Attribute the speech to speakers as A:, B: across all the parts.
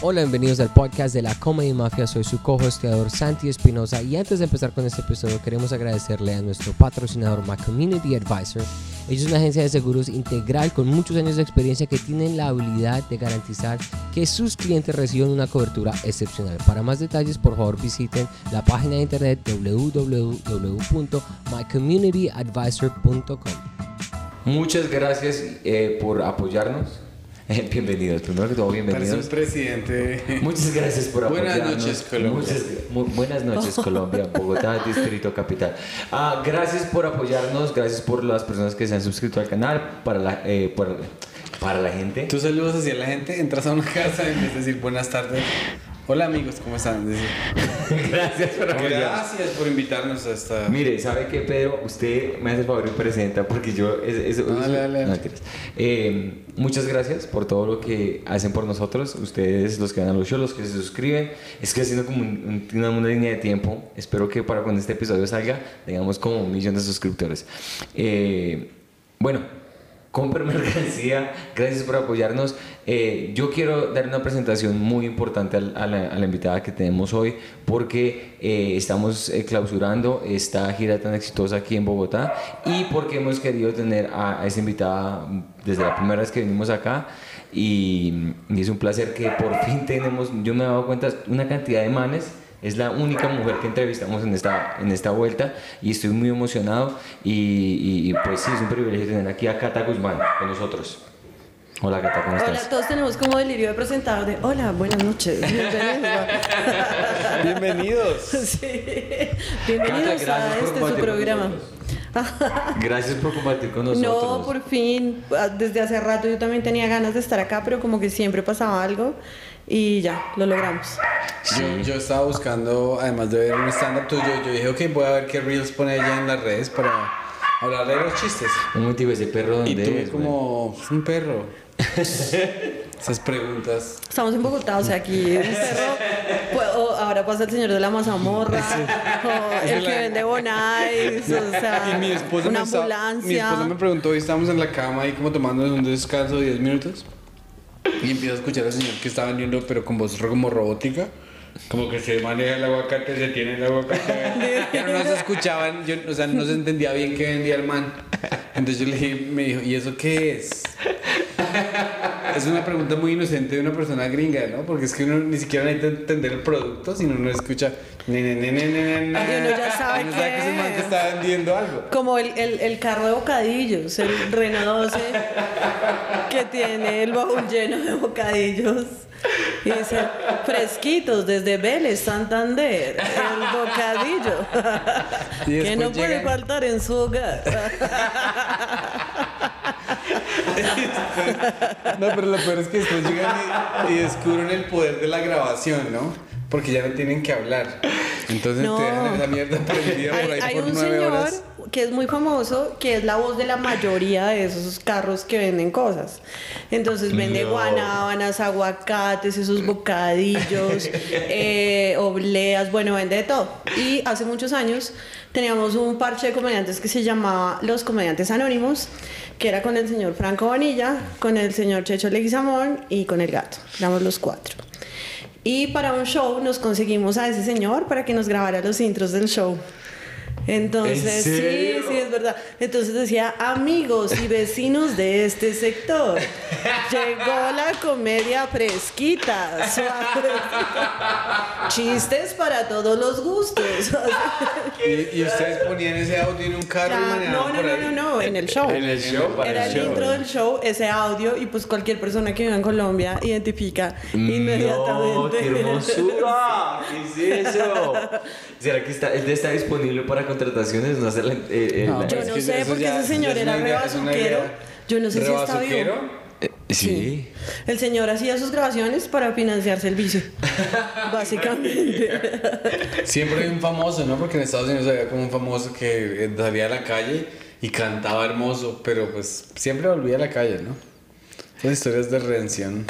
A: Hola, bienvenidos al podcast de la Comedy Mafia. Soy su co-hosteador Santi Espinosa y antes de empezar con este episodio queremos agradecerle a nuestro patrocinador My Community Advisor. Ellos es una agencia de seguros integral con muchos años de experiencia que tienen la habilidad de garantizar que sus clientes reciban una cobertura excepcional. Para más detalles, por favor visiten la página de internet www.mycommunityadvisor.com.
B: Muchas gracias eh, por apoyarnos. Bienvenidos, primero que todo, bienvenidos.
C: Parece un presidente.
B: Muchas gracias por
C: Buenas
B: apoyarnos.
C: noches, Colombia.
B: Muchas- mu- buenas noches, Colombia, Bogotá, Distrito Capital. Ah, gracias por apoyarnos, gracias por las personas que se han suscrito al canal, para la, eh, por- para la gente.
C: Tú saludas hacia la gente, entras a una casa y empiezas a decir buenas tardes. Hola amigos, ¿cómo están?
B: Gracias por apoyarnos.
C: Gracias por invitarnos a esta.
B: Mire, ¿sabe qué, Pedro? Usted me hace el favor y presenta porque yo... Es, es-
C: Dale,
B: es-
C: dale, dale.
B: no, mentiras. Eh, muchas gracias por todo lo que hacen por nosotros. Ustedes, los que van a los shows, los que se suscriben. Es que haciendo como un- un- una, una línea de tiempo. Espero que para cuando este episodio salga tengamos como un millón de suscriptores. Eh, bueno, compren mercancía, gracias por apoyarnos. Eh, yo quiero dar una presentación muy importante a la, invitada que tenemos hoy porque eh, estamos eh, clausurando esta gira tan exitosa aquí en Bogotá y porque hemos querido tener a, a esa invitada desde la primera vez que venimos acá y, y es un placer que por fin tenemos, yo me he dado cuenta, una cantidad de manes es la única mujer que entrevistamos en esta, en esta vuelta y estoy muy emocionado y, y- y, pues sí, es un privilegio tener aquí a Cata Guzmán con nosotros. Hola Cata, ¿cómo
D: Hola,
B: estás?
D: todos tenemos como delirio de presentador de hola, buenas noches. Bienvenidos.
C: Bienvenidos.
D: sí. Bienvenidos
B: Cata,
D: a
B: gracias por
D: este su
B: compartir con
D: programa.
B: Gracias por compartir con nosotros.
D: No, por fin. Ah, Desde hace rato yo también tenía ganas de estar acá, pero como que siempre pasaba algo y ya, lo logramos.
C: Yo, yo estaba buscando, además de ver un stand-up tuyo, yo dije, ok, voy a ver qué reels pone ella en las redes para hablar de los chistes.
B: Un motivo, ese perro
C: Y
B: donde
C: tuve
B: es,
C: como "Es un perro. Esas preguntas.
D: Estamos en Bogotá, o sea, aquí un perro. pues, o ahora pasa el señor de la mazamorra, o el que vende bonais, o sea,
C: Y mi esposa,
D: una
C: me estaba- mi
D: ambulancia.
C: esposa me preguntó, hoy estábamos en la cama ahí como tomando un descanso de 10 minutos. Y empiezo a escuchar al señor que está vendiendo, pero con voz como robótica. Como que se maneja el aguacate, se tiene el aguacate. Pero no se escuchaban, yo, o sea, no se entendía bien qué vendía el man. Entonces yo le dije, me dijo, ¿y eso qué es? Es una pregunta muy inocente de una persona gringa, ¿no? Porque es que uno ni siquiera necesita entender el producto, sino uno escucha. "Ne, ne, ne, ne, ne, ne".
D: Y uno ya sabe
C: uno
D: qué
C: que es el man que
D: es.
C: está vendiendo algo.
D: Como el, el, el carro de bocadillos, el Renault 12, que tiene el baúl lleno de bocadillos. Y dice, fresquitos desde Vélez, Santander, el bocadillo, que no puede faltar en su hogar.
C: No, pero lo peor es que después llegan y, y descubren el poder de la grabación, ¿no? Porque ya no tienen que hablar. Entonces
D: No.
C: te dejan esa mierda prendida por
D: Hay,
C: ahí
D: hay
C: por
D: un
C: nueve
D: señor
C: horas.
D: que es muy famoso, que es la voz de la mayoría de esos carros que venden cosas. Entonces vende
B: No.
D: guanábanas, aguacates, esos bocadillos, eh, obleas, bueno, vende de todo. Y hace muchos años teníamos un parche de comediantes que se llamaba Los Comediantes Anónimos, que era con el señor Franco Vanilla, con el señor Checho Leguizamón y con el gato. Éramos los cuatro. Y para un show nos conseguimos a ese señor para que nos grabara los intros del show. Entonces,
B: ¿En
D: sí, sí, es verdad. Entonces decía, amigos y vecinos de este sector, llegó la comedia fresquita, suave. Chistes para todos los gustos.
C: Y, y ustedes ponían ese audio en un carro
D: Ya, no, no, no, no, no, en el show.
B: En el show, para
D: Era
B: el
D: el
B: show.
D: intro del show, ese audio, y pues cualquier persona que viva en Colombia identifica inmediatamente.
B: No, qué hermosura. ¿Qué es eso? ¿Será que está, está disponible para contrataciones? No sé, la- eh, eh,
C: No,
B: la-
D: Yo no
C: que
D: sé,
C: eso
D: porque
C: ya-
D: ese señor era
C: idea.
D: Yo no sé si está vivo.
C: ¿Rebazuquero?
B: Eh, sí.
D: El señor hacía sus grabaciones para financiarse el vicio. Básicamente.
C: Siempre hay un famoso, ¿no? Porque en Estados Unidos había como un famoso que eh, salía a la calle y cantaba hermoso, pero pues siempre volvía a la calle, ¿no? Son historias de redención.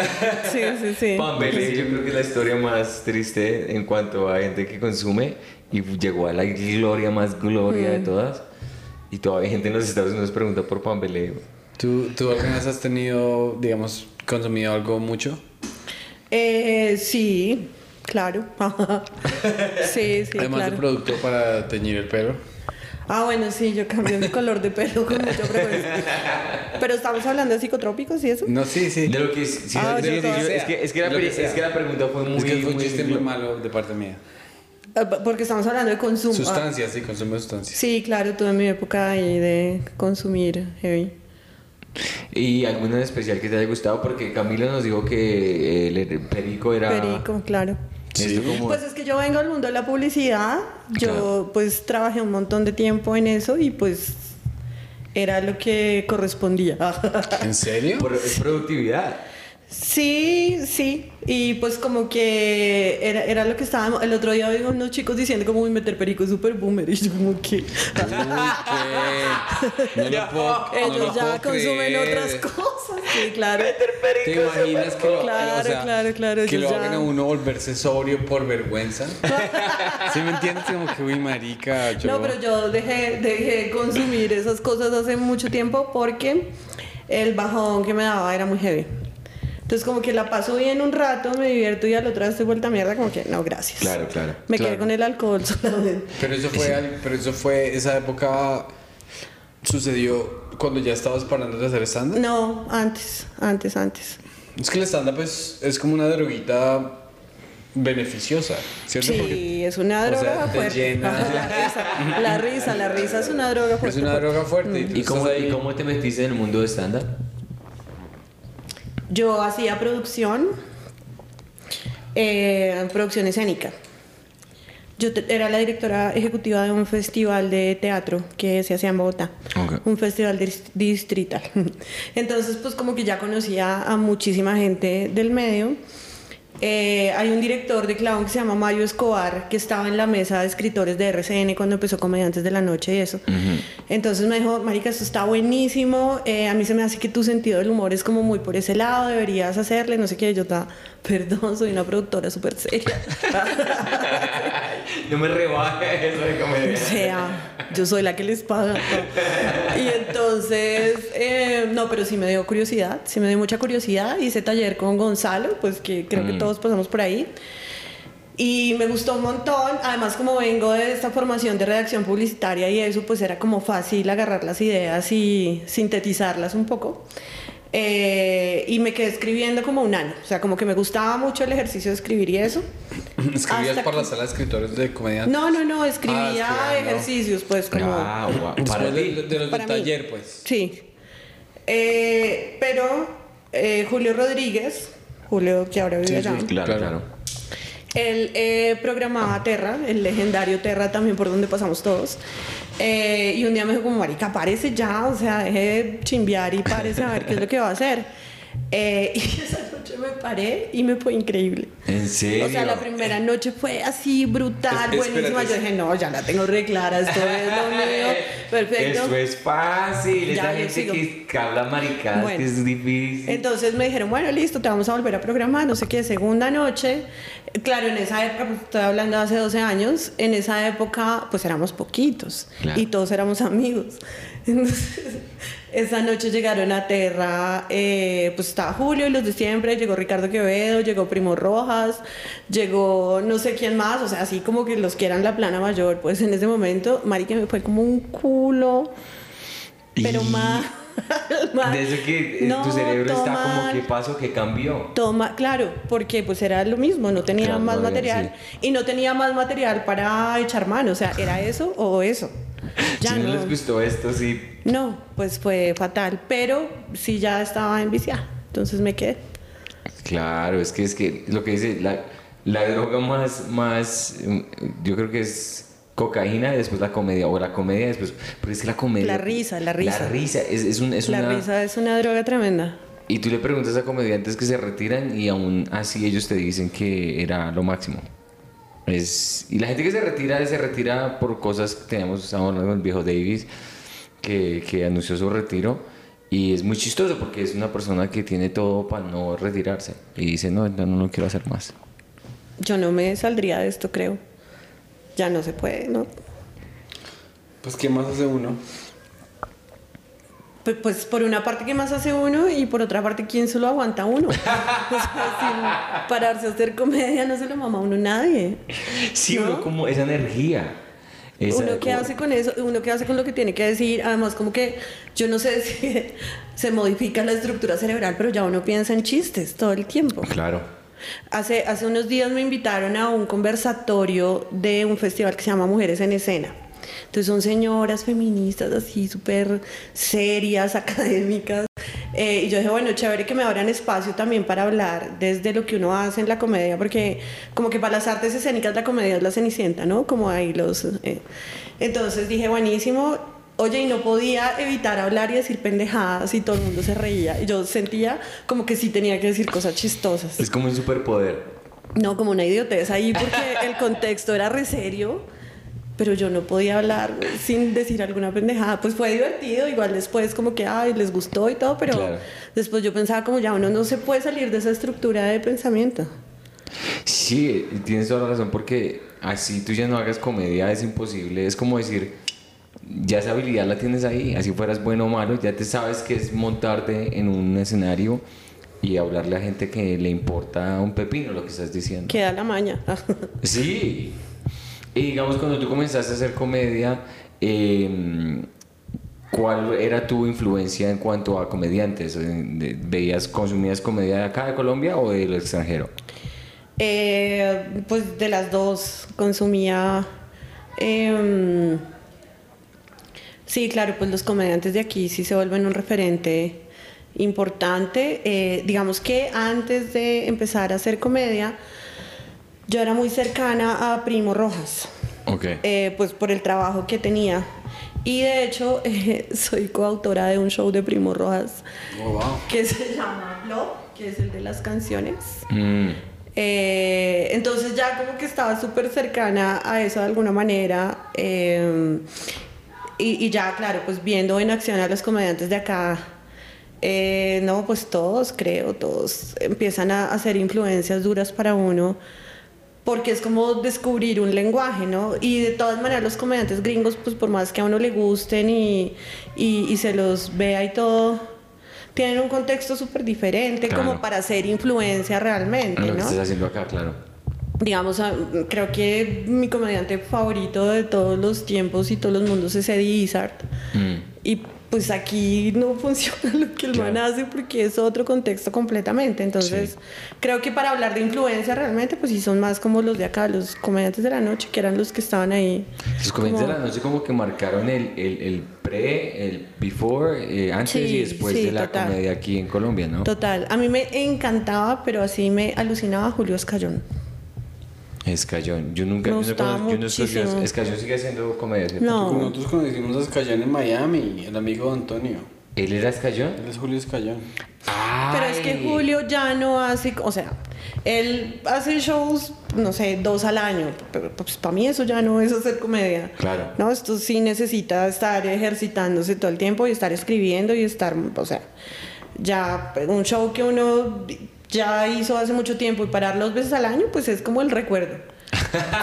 D: Sí, sí, sí.
B: Pambelé, yo creo que es la historia más triste en cuanto a gente que consume y llegó a la gloria más gloria de todas. Y todavía hay gente en los Estados Unidos pregunta por Pambelé.
C: ¿Tú, ¿Tú alguna vez has tenido, digamos, consumido algo mucho?
D: Eh, sí, claro. sí, sí,
C: Además
D: claro.
C: de producto para teñir el pelo.
D: Ah, bueno, sí, yo cambio mi color de pelo con mucha frecuencia. Pero estamos hablando de psicotrópicos y eso.
C: No, sí, sí.
B: De lo que es, sí,
D: Ah,
B: es, que, es, que la, es que pregunta fue muy...
C: es que fue un
B: muy-
C: muy malo de parte mía.
D: Ah, Porque estamos hablando de consumo. Ah,
C: Sustancias, sí, consumo de sustancias.
D: Sí, claro, tuve mi época ahí de consumir heavy.
B: ¿Y alguna en especial que te haya gustado? Porque Camilo nos dijo que el, el perico era...
D: Perico, claro.
B: Como-
D: Pues es que yo vengo al mundo de la publicidad, yo
B: Claro.
D: pues trabajé un montón de tiempo en eso y pues era lo que correspondía.
C: ¿En serio?
B: Por- es productividad.
D: Sí, sí, y pues como que era, era lo que estábamos, el otro día vi unos chicos diciendo como "Uy, meter perico es súper boomer y yo como que
C: No lo puedo, no
D: ellos
C: lo
D: ya
C: puedo
D: consumen
C: creer.
D: otras cosas, sí, claro.
C: ¿Te imaginas que lo,
D: Claro,
C: o sea,
D: claro, claro,
C: que lo
D: ya-
C: hagan a uno volverse sobrio por vergüenza? ¿Sí me entiendes? Como que, uy, marica, yo...
D: No, pero yo dejé, dejé de consumir esas cosas hace mucho tiempo porque el bajón que me daba era muy heavy. Entonces como que la paso bien un rato, me divierto y al otro día estoy vuelta a mierda, como que no, gracias.
B: Claro, claro.
D: Me
C: Claro.
D: quedé con el alcohol solamente.
C: Pero eso fue, al- pero eso fue, esa época sucedió cuando ya estabas parando de hacer stand-up.
D: No, antes, antes, antes.
C: Es que el stand-up es, es como una droguita beneficiosa, ¿cierto? Porque
D: Sí, es una
C: o sea,
D: droga
C: te
D: fuerte.
C: llena.
D: La risa, la risa, la risa es una droga fuerte.
C: es una droga fuerte. Y, tú
B: ¿Y
C: estás
B: cómo,
C: ahí-
B: ¿Y cómo te metiste en el mundo de stand-up?
D: Yo hacía producción, eh, producción escénica. Yo te- era la directora ejecutiva de un festival de teatro que se hacía en Bogotá,
B: Ok.
D: un festival dis- distrital. Entonces, pues como que ya conocía a muchísima gente del medio. Eh, hay un director de clown que se llama Mario Escobar, que estaba en la mesa de escritores de RCN cuando empezó Comediantes de la Noche y eso. Entonces me dijo, Marica, esto está buenísimo, eh, a mí se me hace que tu sentido del humor es como muy por ese lado, deberías hacerle, no sé qué. Yo estaba, perdón, soy una productora súper seria.
B: no me rebajes eso de
D: O
B: comedia.
D: sea, yo soy la que les paga. ¿no? Y entonces, eh, no, pero sí me dio curiosidad, sí me dio mucha curiosidad. Hice taller con Gonzalo, pues que creo que todos pasamos por ahí. Y me gustó un montón. Además, como vengo de esta formación de redacción publicitaria y eso, pues era como fácil agarrar las ideas y sintetizarlas un poco. Eh, y me quedé escribiendo como un año. O sea, como que me gustaba mucho el ejercicio de escribir y eso.
C: ¿Escribías
D: hasta
C: por la
D: que-
C: sala de escritores de comediantes?
D: No, no, no, escribía
C: escribiendo.
D: ejercicios, pues como...
B: Ah, guau. Para
C: de,
B: ti.
C: de los
D: Para
C: del
D: mí.
C: taller, pues.
D: Sí. Eh, pero eh, Julio Rodríguez, Julio que ahora vive
C: Sí,
D: allá,
C: sí,
B: Claro,
C: Claro.
B: claro.
D: él eh, programaba Terra, el legendario Terra también por donde pasamos todos. Eh, y un día me dijo como, marica, párese ya, o sea, deje de chimbear y párese a ver qué es lo que va a hacer. Eh, y me paré y me fue increíble.
B: ¿En serio?
D: O sea, la primera noche fue así brutal,
C: Es-
D: buenísima. Yo dije, no, ya la tengo re clara, esto es lo mío, perfecto.
B: Esto es fácil.
D: Ya,
B: Esa gente
D: sigo.
B: que, habla maricadas,
D: Bueno.
B: que es difícil.
D: Entonces me dijeron, bueno, listo, te vamos a volver a programar, no sé qué, segunda noche. Claro, en esa época, pues, estoy hablando de hace 12 años, en esa época pues éramos poquitos
B: Claro.
D: y todos éramos amigos. Entonces, esa noche llegaron a Terra, eh, pues estaba Julio y los de siempre, llegó Ricardo Quevedo, llegó Primo Rojas, llegó no sé quién más, o sea, así como que los que eran la plana mayor, pues en ese momento, Marica, me fue como un culo, pero
B: Y-
D: más...
B: De eso que eh,
D: No,
B: tu cerebro está como, ¿qué pasó? ¿Qué cambió?
D: Toma, claro, porque pues era lo mismo, no tenía
B: Claro,
D: más
B: no,
D: material y no tenía más material para echar mano, o sea, era eso o eso. Ya
B: si no,
D: no,
B: les gustó esto, sí.
D: no, pues fue fatal, pero sí ya estaba enviciada, entonces me quedé.
B: Claro, es que es que lo que dice, la, la droga más, más, mm, yo creo que es cocaína y después la comedia, o la comedia después, pero es que la comedia...
D: La risa, la risa.
B: La risa, es, es, un, es
D: La
B: una...
D: risa es una droga tremenda.
B: Y tú le preguntas a comediantes que se retiran y aún así ellos te dicen que era lo máximo. Es, y la gente que se retira, se retira por cosas que estábamos hablando con el viejo Davis, que, que anunció su retiro. Y es muy chistoso porque es una persona que tiene todo para no retirarse. Y dice, no, no, no quiero hacer más.
D: Yo no me saldría de esto, creo. Ya no se puede, ¿no?
C: Pues, ¿qué más hace uno?
D: Pu- Pues por una parte, ¿qué más hace uno? Y por otra parte, ¿quién se lo aguanta uno? O sea, sin pararse a hacer comedia no se lo mama a uno nadie.
B: Sí,
D: ¿No?
B: uno como esa energía. esa-
D: uno qué hace con eso, uno qué hace con lo que tiene que decir, además como que yo no sé si se modifica la estructura cerebral, pero ya uno piensa en chistes todo el tiempo.
B: Claro.
D: Hace, hace unos días me invitaron a un conversatorio de un festival que se llama Mujeres en Escena. Entonces son señoras feministas así súper serias, académicas. Eh, y yo dije, bueno, chévere que me abran espacio también para hablar desde lo que uno hace en la comedia, porque como que para las artes escénicas la comedia es la cenicienta, ¿no? Como ahí los... eh. Entonces dije, buenísimo. Oye, y no podía evitar hablar y decir pendejadas y todo el mundo se reía. Y yo sentía como que sí tenía que decir cosas chistosas.
B: Es como un superpoder.
D: No, como una idiotez ahí porque el contexto era re serio, pero yo no podía hablar sin decir alguna pendejada. Pues fue divertido, igual después como que, ay, les gustó y todo, pero
B: Claro.
D: después yo pensaba como ya uno no se puede salir de esa estructura de pensamiento.
B: Sí, tienes toda la razón porque así tú ya no hagas comedia es imposible. Es como decir, ya esa habilidad la tienes ahí, así fueras bueno o malo, ya te sabes que es montarte en un escenario y hablarle a gente que le importa un pepino lo que estás diciendo.
D: Queda la maña.
B: Sí. Y digamos, cuando tú comenzaste a hacer comedia, eh, ¿cuál era tu influencia en cuanto a comediantes? Eh, ¿Veías, consumías comedia de acá de Colombia o del extranjero?
D: Eh, pues de las dos consumía... em, sí, claro, pues los comediantes de aquí sí se vuelven un referente importante. Eh, digamos que antes de empezar a hacer comedia, yo era muy cercana a Primo Rojas,
B: Ok.
D: eh, pues por el trabajo que tenía. Y de hecho, eh, soy coautora de un show de Primo Rojas
C: Oh, wow.
D: que se llama Blow, que es el de las canciones.
B: Mm,
D: Eh, entonces ya como que estaba súper cercana a eso de alguna manera. eh, y, y ya, claro, pues viendo en acción a los comediantes de acá, eh, no, pues todos, creo, todos empiezan a hacer influencias duras para uno. Porque es como descubrir un lenguaje, ¿no? Y de todas maneras los comediantes gringos, pues por más que a uno le gusten y, y, y se los vea y todo, tienen un contexto súper diferente
B: Claro.
D: como para hacer influencia realmente,
B: lo que
D: ¿no?
B: estás haciendo acá, claro.
D: digamos, a- creo que mi comediante favorito de todos los tiempos y todos los mundos es Eddie Izzard.
B: Mm.
D: Y pues aquí no funciona lo que el man
B: Claro.
D: hace porque es otro contexto completamente. Entonces, creo que para hablar de influencia realmente, pues sí son más como los de acá, los comediantes de la noche, que eran los que estaban ahí.
B: Los comediantes
D: como-
B: de la noche como que marcaron el, el, el pre, el before, eh, antes
D: Sí,
B: y después
D: sí,
B: de la
D: total.
B: comedia aquí en Colombia, ¿no?
D: Total. A mí me encantaba, pero así me alucinaba Julio Escayón.
B: Escayón. Yo nunca...
D: Me
B: yo no yo no. Escayón sigue haciendo comedia, ¿cierto?
D: No.
C: Nosotros conocimos a Escayón en Miami, el amigo de Antonio.
B: ¿Él era Escayón?
C: Él es Julio Escayón.
D: Pero es que
B: Ay.
D: Julio ya no hace, o sea, él hace shows, no sé, dos al año, pero pues para mí eso ya no es hacer comedia.
B: Claro.
D: No, esto sí necesita estar ejercitándose todo el tiempo y estar escribiendo y estar, o sea, ya un show que uno ya hizo hace mucho tiempo y parar dos veces al año, pues es como el recuerdo.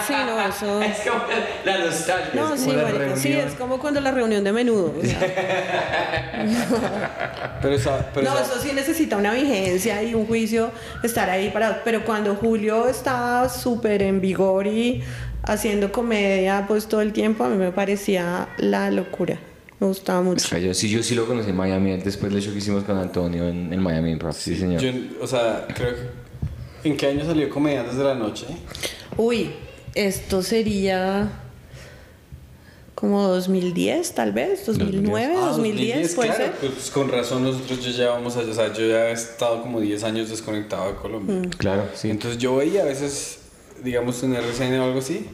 D: Sí, no, eso...
B: Es como la nostalgia.
D: No,
B: es
D: sí,
B: como la
D: marica, sí, es como cuando la reunión de menudo. o sea.
C: Pero esa, pero
D: no,
C: esa-
D: eso sí necesita una vigencia y un juicio estar ahí para. Pero cuando Julio estaba súper en vigor y haciendo comedia, pues todo el tiempo, a mí me parecía la locura. Me gustaba mucho.
B: Escayón, sí, yo sí lo conocí en Miami, después del show que hicimos con Antonio en, en Miami Improv. Sí, señor.
C: yo, o sea, creo que... ¿En qué año salió Comediantes de la Noche?
D: Uy, esto sería como 2010, tal vez, 2009,
C: Ah,
D: 2010, puede
C: claro,
D: ser.
C: Pues con razón nosotros ya llevamos, o sea, yo ya he estado como 10 años desconectado de Colombia.
D: Mm.
B: Claro, sí.
C: Entonces yo veía a veces, digamos, en RCN o algo así,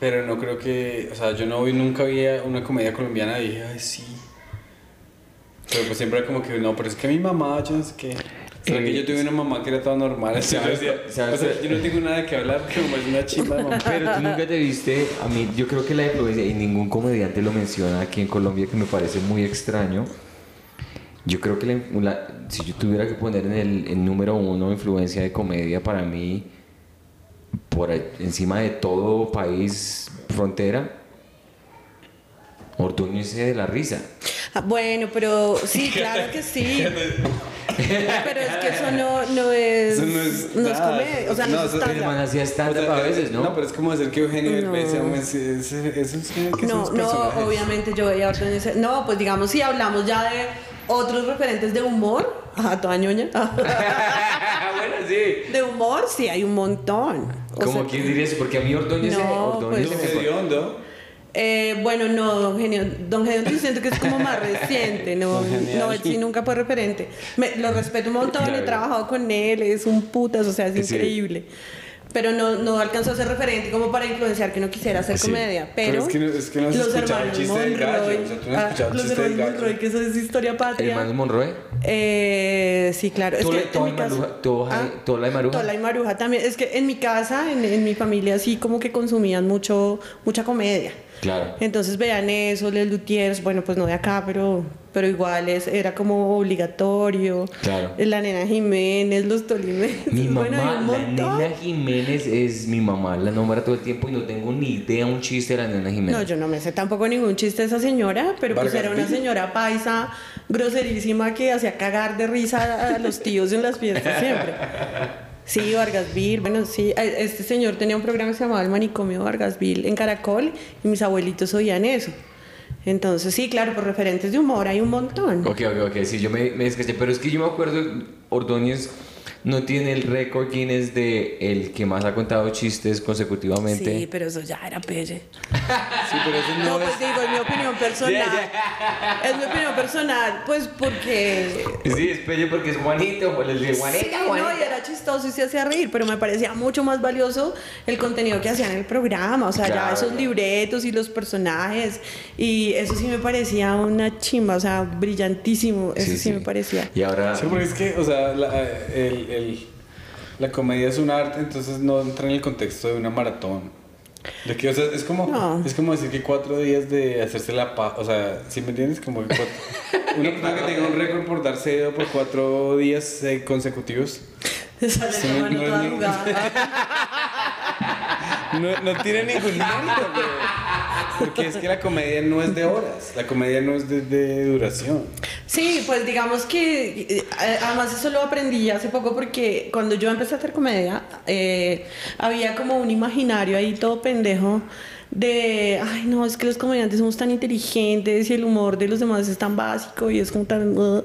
C: pero no creo que, o sea, yo no vi, nunca vi una comedia colombiana y dije, ay, sí. Pero pues siempre como que, no, pero es que mi mamá, yo no sé qué. O sea, que yo tuve una mamá que era toda normal.
B: ¿Sabes?
C: O sea, yo no tengo nada que hablar, mamá es una chimba de mamá.
B: Pero tú nunca te viste, a mí yo creo que la influencia, y ningún comediante lo menciona aquí en Colombia, que me parece muy extraño. Yo creo que la- la- si yo tuviera que poner en el, el número uno influencia de comedia para mí, por ahí- encima de todo país frontera, Ortuño ese de la risa.
D: Ah, bueno, pero sí, claro que sí. pero es que eso no, no es.
C: Eso no es
D: no es comedia. O sea, no,
C: No,
D: es
C: eso-
D: stand-up.
B: El man hacía
C: O
B: stand-up
C: sea,
B: a veces, ¿no?
C: No, pero es como hacer que Eugenio
D: No.
C: Derbez sea un- ese- ese- Eso es que
D: No, no,
C: personajes.
D: obviamente yo veía a Ordóñez. No, pues digamos, si hablamos ya de otros referentes de humor, a toda ñoña.
B: bueno, sí.
D: de humor, sí, hay un montón. O
B: Como
D: sea,
B: quién diría eso, porque a mí Ordóñez,
D: No,
B: Ordóñez
D: pues-.
C: Hediondo.
D: eh, bueno, no, Don Genio, Don Genio yo siento que es como más reciente, no, no, él sí nunca fue referente. Me- lo respeto un montón,
B: Claro.
D: he trabajado con él, es un putas, o sea, es
B: Sí.
D: increíble. Pero no, no alcanzó a ser referente como para influenciar que no quisiera hacer
B: Sí.
D: comedia. Pero,
C: Pero es que no- es que no
D: los
C: el
D: hermanos
C: chiste del gallo,
D: Monroy,
C: o sea, tú no has
D: ah,
C: escuchado el
D: los
C: chiste del
D: hermanos
C: gallo.
D: Monroy, que eso es historia patria.
B: Hermanos Monroe.
D: Eh, sí, claro. Es
B: Tola-
D: que en
B: Tola
D: mi
B: y
D: casa-
B: Maruja- Tola-
D: Ah,
B: Tola y Maruja.
D: Tola y Maruja también. Es que en mi casa, en, en mi familia, sí como que consumían mucho, mucha comedia.
B: Claro.
D: Entonces vean eso, Les Lutiers, bueno, pues no de acá, pero, pero igual es, era como obligatorio.
B: Claro.
D: La nena Jiménez, los Tolimenses.
B: Mi mamá,
D: bueno,
B: la nena Jiménez es mi mamá, la nombra todo el tiempo y no tengo ni idea un chiste de la nena Jiménez.
D: No, yo no me sé tampoco ningún chiste de esa señora, pero pues era una señora paisa groserísima que hacía cagar de risa a los tíos en las fiestas siempre. Sí, Vargasville, bueno, sí, este señor tenía un programa que se llamaba El Manicomio Vargasville en Caracol y mis abuelitos oían eso. Entonces, sí, claro, por referentes de humor hay un montón.
B: Ok, ok, ok, sí, yo me, me descaché, pero es que yo me acuerdo, Ordóñez no tiene el récord Guinness de el que más ha contado chistes consecutivamente.
D: Sí, pero eso ya era pelle.
C: Sí, pero eso
D: No,
C: no,
D: pues
C: es.
D: digo, es mi opinión personal. Es mi opinión personal, pues porque
B: Sí, es pelle porque es Juanito, pues el de Juanita,
D: Sí, no,
B: Juanita.
D: y era chistoso y se hacía reír, pero me parecía mucho más valioso el contenido que hacían en el programa, o sea,
B: Claro.
D: ya esos libretos y los personajes, y eso sí me parecía una chimba, o sea, brillantísimo, eso sí, me parecía.
B: Y ahora,
C: Sí, porque es que, o sea, la, el, el- la comedia es un arte, entonces no entra en el contexto de una maratón. De que, o sea, es como,
D: No.
C: es como decir que cuatro días de hacerse la paz, o sea, ¿sí me entiendes? Como que cuatro- una persona que tenga un récord por darse dedo por cuatro días eh, consecutivos.
D: Sale
C: Sí,
D: mano
C: no es
D: toda
C: ni-
D: arrugada.
C: No, no tiene ningún mérito. Porque es que la comedia no es de horas, la comedia no es de, duración.
D: Sí, pues digamos que eh, además eso lo aprendí hace poco porque cuando yo empecé a hacer comedia eh, había como un imaginario ahí todo pendejo de, ay no, es que los comediantes somos tan inteligentes y el humor de los demás es tan básico y es como tan... uh".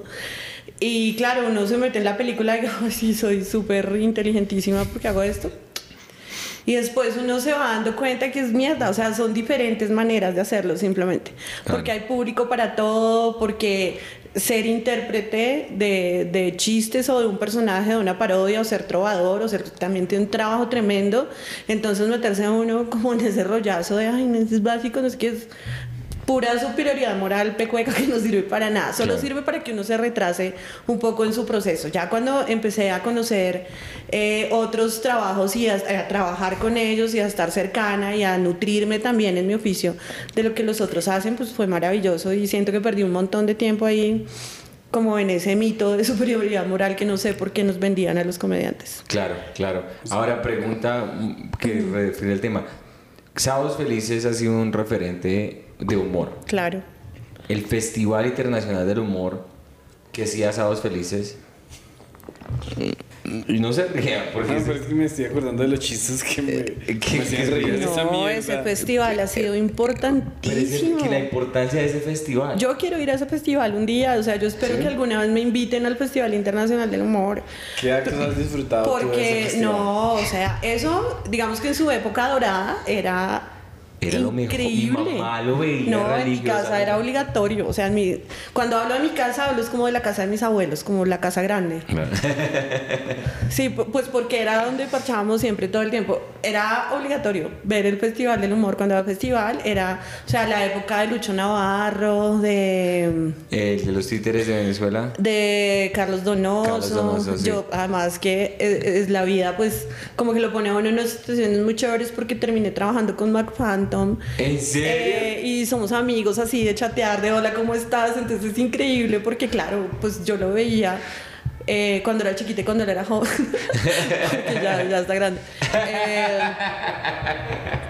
D: Y claro, uno se mete en la película y digo, "Ay, sí, soy súper inteligentísima porque hago esto. Y después uno se va dando cuenta que es mierda, o sea, son diferentes maneras de hacerlo simplemente.
B: Claro.
D: Porque hay público para todo, porque ser intérprete de, de chistes o de un personaje, de una parodia, o ser trovador, o ser también tiene un trabajo tremendo. Entonces meterse a uno como en ese rollazo de, ay, no, es básico, no sé qué es pura superioridad moral pecueca que no sirve para nada, solo
B: Claro.
D: sirve para que uno se retrase un poco en su proceso. Ya cuando empecé a conocer eh, otros trabajos y a, a trabajar con ellos y a estar cercana y a nutrirme también en mi oficio de lo que los otros hacen, pues fue maravilloso y siento que perdí un montón de tiempo ahí como en ese mito de superioridad moral que no sé por qué nos vendían a los comediantes.
B: Claro, claro. Ahora pregunta que refiere al tema. Sábados Felices ha sido un referente de humor.
D: Claro.
B: El Festival Internacional del Humor que hacía Sábados Felices. Y no se ría, porque
C: No,
B: es-
C: pero es que me estoy acordando de los chistes que me,
B: ¿qué-
C: me hacían
B: qué
C: reír
D: No,
C: mierda.
D: ese festival ha sido
B: pero es
D: importantísimo.
B: que la importancia de ese festival.
D: Yo quiero ir a ese festival un día, o sea, yo espero que alguna vez me inviten al Festival Internacional del Humor.
C: ¿Qué actos has disfrutado tú de ese
D: Porque no, o sea, eso, digamos que en su época dorada era.
B: Era lo mejor.
D: increíble.
B: Mi mamá lo veía
D: No, en mi casa era obligatorio. O sea, en mi, cuando hablo de mi casa, hablo es como de la casa de mis abuelos, como la casa grande. Sí, pu- pues porque era donde parchábamos siempre todo el tiempo. Era obligatorio ver el Festival del Humor cuando era festival. Era, o sea, la época de Lucho Navarro, de,
B: El de los títeres de Venezuela.
D: de Carlos Donoso.
B: Carlos Donoso, sí.
D: Yo, además que es, es la vida, pues, como que lo pone a uno en unas situaciones muy chéveres porque terminé trabajando con Mac Phantom.
B: ¿En serio?
D: Eh, y somos amigos así de chatear, de hola, ¿cómo estás? Entonces es increíble porque, claro, pues yo lo veía eh, cuando era chiquita y cuando él era joven, ya, ya está grande. Eh,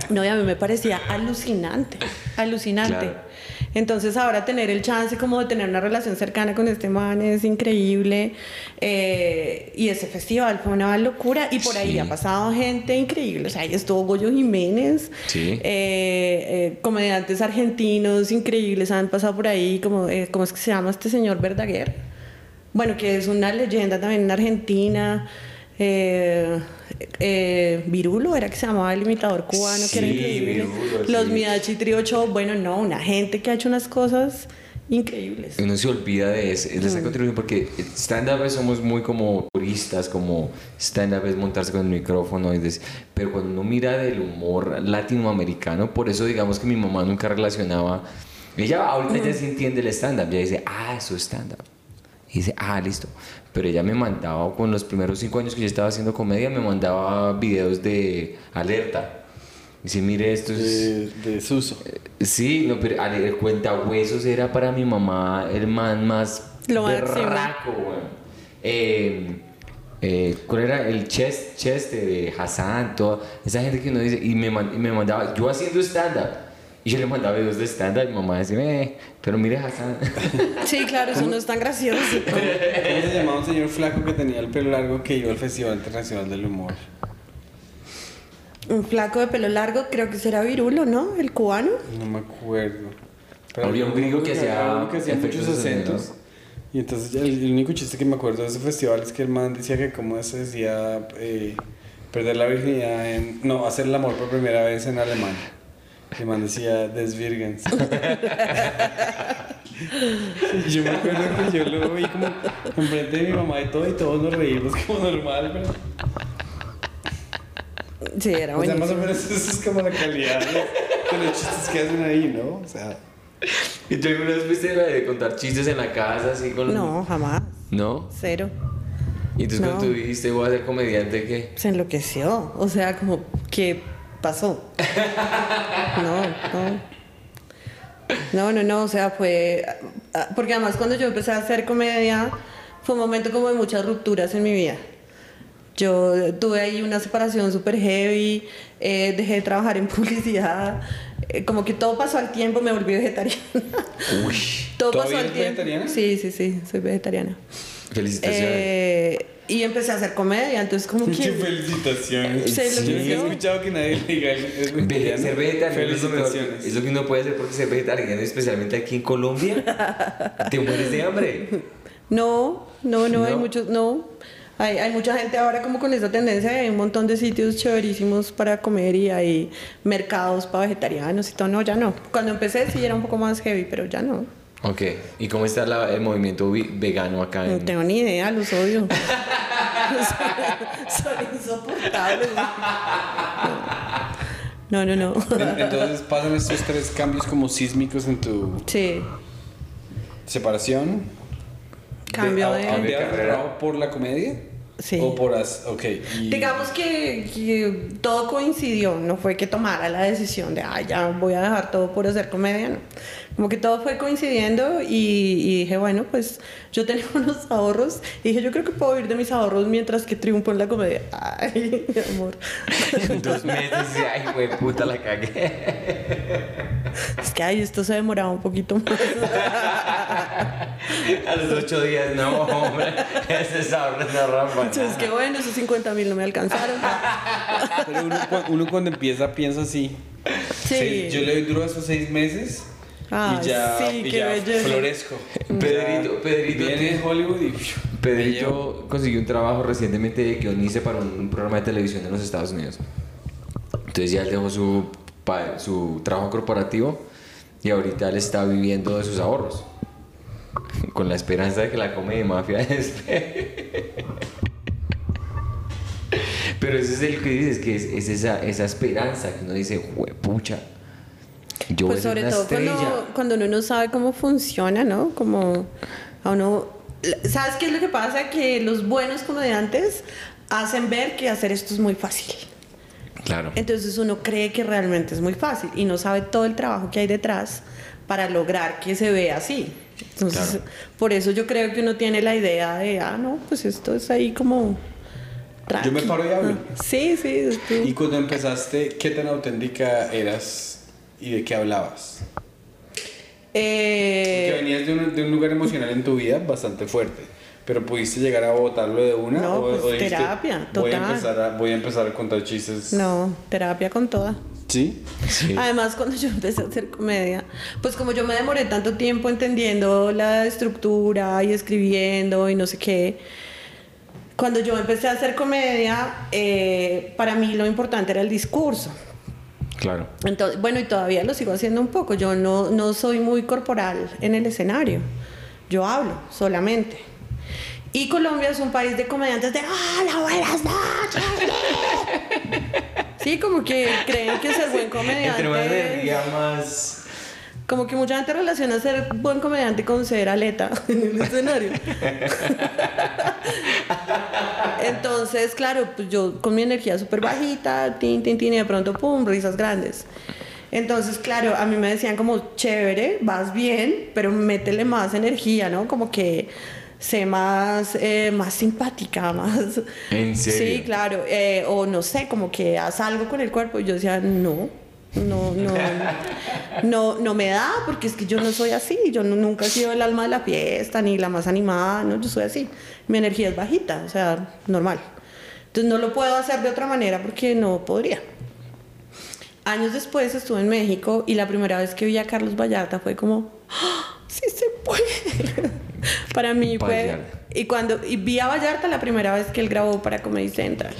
D: no, y a mí me parecía alucinante, alucinante.
B: Claro.
D: Entonces ahora tener el chance como de tener una relación cercana con este man es increíble. Eh, y ese festival fue una locura y por ahí
B: Sí.
D: ha pasado gente increíble. O sea, ahí estuvo Goyo Jiménez,
B: Sí.
D: eh, eh, comediantes argentinos increíbles han pasado por ahí, como, eh, ¿cómo es que se llama este señor Verdaguer? Bueno, que es una leyenda también en Argentina. Eh, eh, Virulo era que se llamaba el imitador cubano, que era
B: Sí. Virulo,
D: Los
B: sí.
D: Midachi Trio Show, bueno, no, una gente que ha hecho unas cosas increíbles.
B: Uno se olvida de, ese- de esa contribución porque stand-up somos muy como puristas, como stand-up es montarse con el micrófono, y des- pero cuando uno mira del humor latinoamericano, por eso digamos que mi mamá nunca relacionaba, ella ahorita ya sí entiende el stand-up, ya dice, ah, eso es stand-up. Y dice, ah, listo. Pero ella me mandaba, con los primeros cinco años que yo estaba haciendo comedia, me mandaba videos de alerta. Dice, mire, esto es...
C: De, de Suso.
B: Sí, no, pero el cuentahuesos era para mi mamá el man más
D: Lo
B: berraco, weón. Eh, eh, ¿Cuál era? El chest, chest de Hassan, toda esa gente que uno dice, y me, y me mandaba, yo haciendo stand-up, y yo le mandaba videos de stand-up, y mi mamá decía, eh, pero mire Hassan.
D: Sí, claro, eso no es tan gracioso.
C: ¿Cómo se llamaba un señor flaco que tenía el pelo largo que iba al Festival Internacional del Humor?
D: Un flaco de pelo largo, creo que será Virulo, ¿no? El cubano.
C: No me acuerdo.
B: Había un gringo que hacía
C: que hacía muchos acentos. Y entonces el, el único chiste que me acuerdo de ese festival es que el man decía que como se decía eh, perder la virginidad en... No, hacer el amor por primera vez en alemán. El man decía desvirgens. Yo me acuerdo que yo lo vi como enfrente de mi mamá y todo y todos nos reímos como normal, pero...
D: Sí, era
C: O sea, más o menos esa es como la calidad de, de los chistes que hacen ahí, ¿no? O sea...
B: ¿Y tú alguna vez viste la de contar chistes en la casa, así con...
D: No, jamás.
B: ¿No?
D: Cero.
B: Y entonces
D: No.
B: cuando tú dijiste, voy a ser comediante, ¿qué?
D: Se enloqueció. O sea, como, ¿qué pasó? No, no. No, no, no. O sea, fue. ah, Porque además, cuando yo empecé a hacer comedia, fue un momento como de muchas rupturas en mi vida. Yo tuve ahí una separación súper heavy, eh, dejé de trabajar en publicidad, eh, como que todo pasó al tiempo, me volví vegetariana.
B: Uy,
D: todo
C: ¿Todavía
D: pasó al tiempo.
C: vegetariana?
D: Sí, sí, sí, soy vegetariana.
B: felicitaciones.
D: Eh, y empecé a hacer comedia, entonces como
C: Muchas
D: que...
C: felicitaciones.
D: Se
C: Yo nunca he escuchado que nadie le diga es vegetariano.
B: ser vegetariano es lo, es que uno puede hacer porque ser vegetariano, especialmente aquí en Colombia, te mueres de hambre.
D: No, no, no, hay
B: ¿No?
D: muchos, no. Hay, hay mucha gente ahora como con esa tendencia, hay un montón de sitios chéverísimos para comer y hay mercados para vegetarianos y todo. No, ya no. Cuando empecé sí era un poco más heavy, pero ya no.
B: Ok, ¿y cómo está la- el movimiento vi- vegano acá?
D: No
B: En...
D: tengo ni idea, los odio. Son insoportables. No, no, no.
C: Entonces pasan estos tres cambios como sísmicos en tu
D: Sí,
C: separación.
D: cambio
C: de...
D: de...
B: Cambio de
C: ¿Cambiar
B: carrera.
C: trabajo por la comedia?
D: Sí.
C: O por... as- Ok. y-
D: Digamos que, que todo coincidió, no fue que tomara la decisión de, ay, ya voy a dejar todo por hacer comedia, no. Como que todo fue coincidiendo y, y dije, bueno, pues yo tenía unos ahorros y dije, yo creo que puedo vivir de mis ahorros mientras que triunfo en la comedia. Ay, mi amor.
B: Dos meses y ay, güey, puta, la cagué.
D: Es que, ay, esto se demoraba un poquito más.
B: A los ocho días, no, hombre, ese es ahorro una rampa.
D: Entonces, que bueno, esos 50 mil no me alcanzaron.
C: Pero uno, uno cuando empieza piensa así.
D: Sí.
C: Seis- yo le doy duro a esos seis meses Y ya,
D: sí,
C: y
D: qué
C: ya
D: belleza.
C: florezco.
B: Pedrito, Pedrito,
C: Viene
B: te-
C: Hollywood y...
B: Pedrito consiguió un trabajo recientemente de guionista para un, un programa de televisión en los Estados Unidos. Entonces ya él dejó su, su trabajo corporativo y ahorita él está viviendo de sus ahorros. Con la esperanza de que la comedia mafia despegue. Pero ese es el que dices, que es, es esa, esa esperanza que uno dice, pucha. Yo
D: Pues sobre todo
B: estrella".
D: cuando, cuando uno no sabe cómo funciona, ¿no? Como a uno... ¿Sabes qué es lo que pasa? Que los buenos comediantes hacen ver que hacer esto es muy fácil.
B: Claro.
D: Entonces uno cree que realmente es muy fácil y no sabe todo el trabajo que hay detrás para lograr que se vea así. Entonces,
B: Claro.
D: por eso yo creo que uno tiene la idea de, ah, no, pues esto es ahí como...
C: Yo me
D: tranqui".
C: paro y hablo.
D: Ah, Sí, sí. tú-
C: Y cuando empezaste, ¿qué tan auténtica eras y de qué hablabas?
D: Eh,
C: Que venías de un, de un lugar emocional en tu vida bastante fuerte. Pero pudiste llegar a botarlo de una.
D: No,
C: o,
D: pues,
C: o dijiste,
D: terapia,
C: Voy a,
D: total.
C: empezar a, voy a empezar a contar chistes.
D: no, terapia con toda.
C: ¿Sí?
B: Sí.
D: Además, cuando yo empecé a hacer comedia, pues como yo me demoré tanto tiempo entendiendo la estructura y escribiendo y no sé qué, cuando yo empecé a hacer comedia, eh, para mí lo importante era el discurso.
B: Claro.
D: Entonces, bueno, y todavía lo sigo haciendo un poco. Yo no, no soy muy corporal en el escenario. Yo hablo solamente. Y Colombia es un país de comediantes de ¡Hola, buenas noches! Sí, como que creen que ser buen
B: Entre más
D: comediante.
B: energía, más.
D: Como que mucha gente relaciona ser buen comediante con ser aleta en el escenario. Entonces, claro, pues yo con mi energía súper bajita, tin, tin, tin, y de pronto, pum, risas grandes. Entonces, claro, a mí me decían como, chévere, vas bien, pero métele más energía, ¿no? Como que sé más, eh, más simpática, más...
B: ¿En serio?
D: Sí, claro. eh, o no sé, como que haz algo con el cuerpo. Y yo decía, no, no, no, no, no me da, porque es que yo no soy así. Yo no- nunca he sido el alma de la fiesta, ni la más animada, no, yo soy así. Mi energía es bajita, o sea, normal. Entonces no lo puedo hacer de otra manera porque no podría. Años después estuve en México y la primera vez que vi a Carlos Vallarta fue como, ¡Ah! sí se puede. para mí fue... Y cuando y vi a Vallarta la primera vez que él grabó para Comedy Central.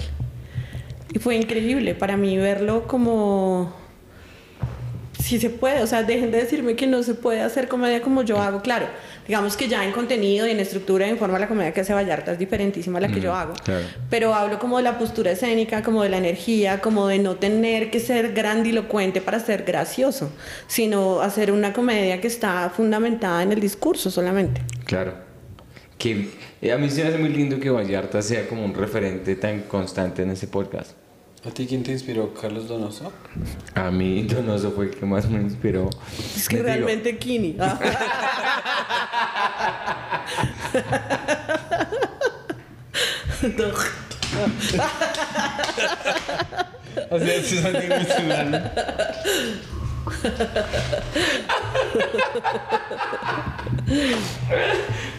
D: Y fue increíble para mí verlo como... Sí se puede, o sea, dejen de decirme que no se puede hacer comedia como yo hago. Claro, digamos que ya en contenido y en estructura y en forma la comedia que hace Vallarta es diferentísima a la que yo hago.
B: claro.
D: Pero hablo como de la postura escénica, como de la energía, como de no tener que ser grandilocuente para ser gracioso, sino hacer una comedia que está fundamentada en el discurso solamente.
B: Claro. Que eh, a mí se me hace muy lindo que Vallarta sea como un referente tan constante en ese podcast.
C: ¿A ti quién te inspiró? ¿Carlos Donoso?
B: A mí Donoso fue el que más me inspiró.
D: Es que realmente Kini. No.
C: O sea, sí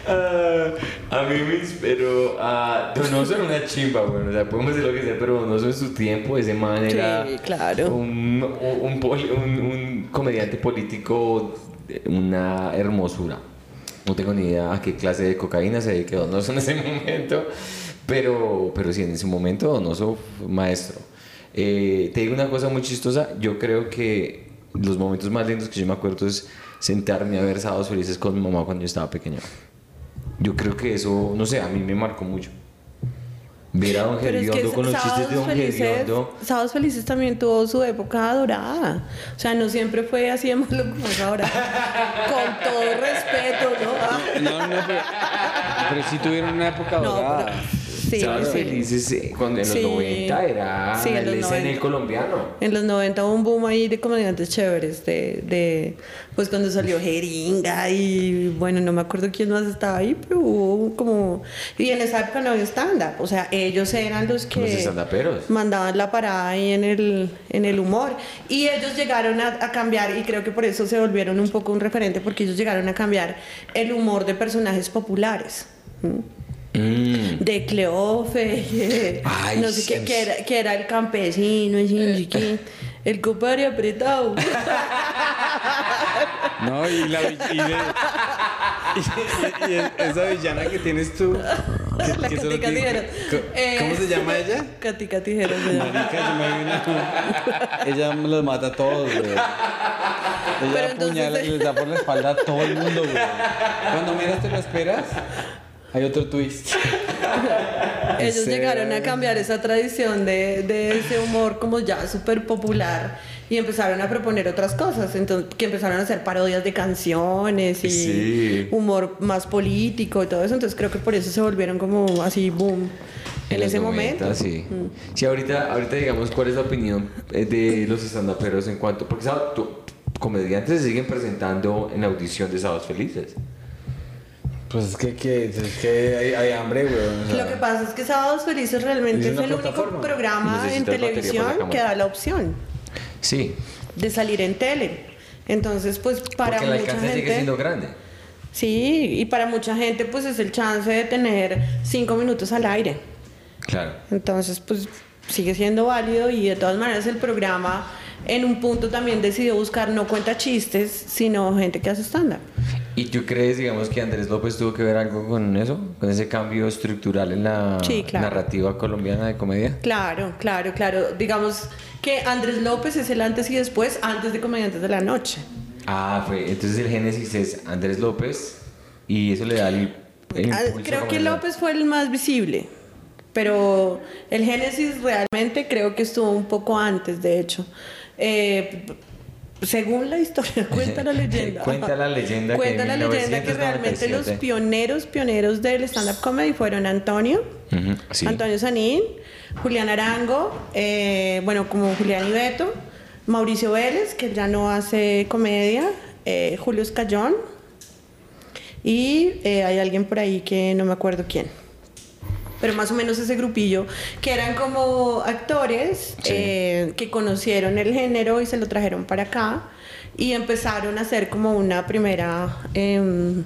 B: Ah, a mí me inspiró a Donoso era una chimba, bueno, o sea, podemos decir lo que sea, pero Donoso en su tiempo, ese man era
D: Sí, claro.
B: un, un, poli- un- un comediante político una hermosura. No tengo ni idea a qué clase de cocaína se dedicó Donoso en ese momento, pero, pero sí, en ese momento Donoso maestro. Eh, te digo una cosa muy chistosa, yo creo que los momentos más lindos que yo me acuerdo es sentarme a ver Sábados Felices con mi mamá cuando yo estaba pequeño. Yo creo que eso, no sé, a mí me marcó mucho. Ver a Don
D: Pero es que
B: con los chistes de Don Gediondo.
D: Sábados Felices también tuvo su época dorada. O sea, no siempre fue así de malo como es ahora. Con todo respeto, ¿no?
C: No, no, pero, pero sí tuvieron una época
D: No,
C: dorada.
D: pero- sí, sí.
B: Felices eh, cuando en los
D: Sí.
B: 90 era
D: Sí, en
B: el
D: los
B: SNL
D: 90.
B: colombiano.
D: En los 90 hubo un boom ahí de comediantes chéveres, de, de pues cuando salió Jeringa y bueno, no me acuerdo quién más estaba ahí, pero hubo como... Y en esa época no había stand-up, o sea, ellos eran los que...
B: Los
D: mandaban la parada ahí en el, en el humor. Y ellos llegaron a, a cambiar, y creo que por eso se volvieron un poco un referente, porque ellos llegaron a cambiar el humor de personajes populares.
B: Mm.
D: de Cleofe,
B: Ay,
D: no sé qué, que era, que era el campesino, así, no sé qué, el compadre apretado.
C: No, y la y, de- y- y- y esa villana que tienes tú. que-
D: La
C: que
D: Catica Tijeras. Eh,
C: ¿Cómo se llama ella?
D: Catica Tijeras.
C: Marica, yo. Ella los mata a todos, güey. Ella
D: entonces-
C: apuñala y les da por la espalda a todo el mundo, güey. Cuando menos te lo esperas, hay otro twist.
D: Ellos
C: Ese-
D: llegaron a cambiar esa tradición de, de ese humor como ya súper popular y empezaron a proponer otras cosas, entonces que empezaron a hacer parodias de canciones y
B: Sí.
D: humor más político y todo eso, entonces creo que por eso se volvieron como así boom en,
B: los
D: ese
B: 90,
D: momento.
B: Sí.
D: Mm.
B: Sí, ahorita, ahorita digamos, ¿cuál es la opinión eh, de los estandaperos en cuanto? Porque ¿sabes? Tú- comediantes se siguen presentando en audición de Sábados Felices.
C: Pues es que, que- es que hay, hay hambre, güey. o sea.
D: Lo que pasa es que Sábados Felices realmente
C: Es
D: el único programa en televisión que da la opción
B: Sí.
D: de salir en tele. Entonces, pues para
B: Porque el
D: mucha
B: alcance sigue
D: gente...
B: siendo grande.
D: Sí, y para mucha gente pues es el chance de tener cinco minutos al aire.
B: Claro.
D: Entonces, pues sigue siendo válido y de todas maneras el programa en un punto también decidió buscar no cuenta chistes, sino gente que hace stand-up.
B: ¿Y tú crees, digamos, que Andrés López tuvo que ver algo con eso? ¿Con ese cambio estructural en la
D: Sí, claro.
B: narrativa colombiana de comedia?
D: Claro, claro, claro. Digamos que Andrés López es el antes y después, antes de Comediantes de la Noche.
B: Ah, fue. Entonces el génesis es Andrés López y eso le da el, el
D: Ah,
B: impulso
D: Creo que. López fue el más visible, pero el Génesis realmente creo que estuvo un poco antes, de hecho. Eh, según la historia, cuenta la leyenda.
B: Cuenta la leyenda que
D: Cuenta
B: en
D: la leyenda que realmente los
B: 1997.
D: pioneros, pioneros del stand-up comedy fueron Antonio,
B: sí.
D: Antonio Sanín, Julián Arango, eh, bueno, como Julián y Beto, Mauricio Vélez, que ya no hace comedia, eh, Julio Escayón, y eh, hay alguien por ahí que no me acuerdo quién. Pero más o menos ese grupillo, que eran como actores
B: Sí.
D: eh, que conocieron el género y se lo trajeron para acá y empezaron a hacer como una primera, em,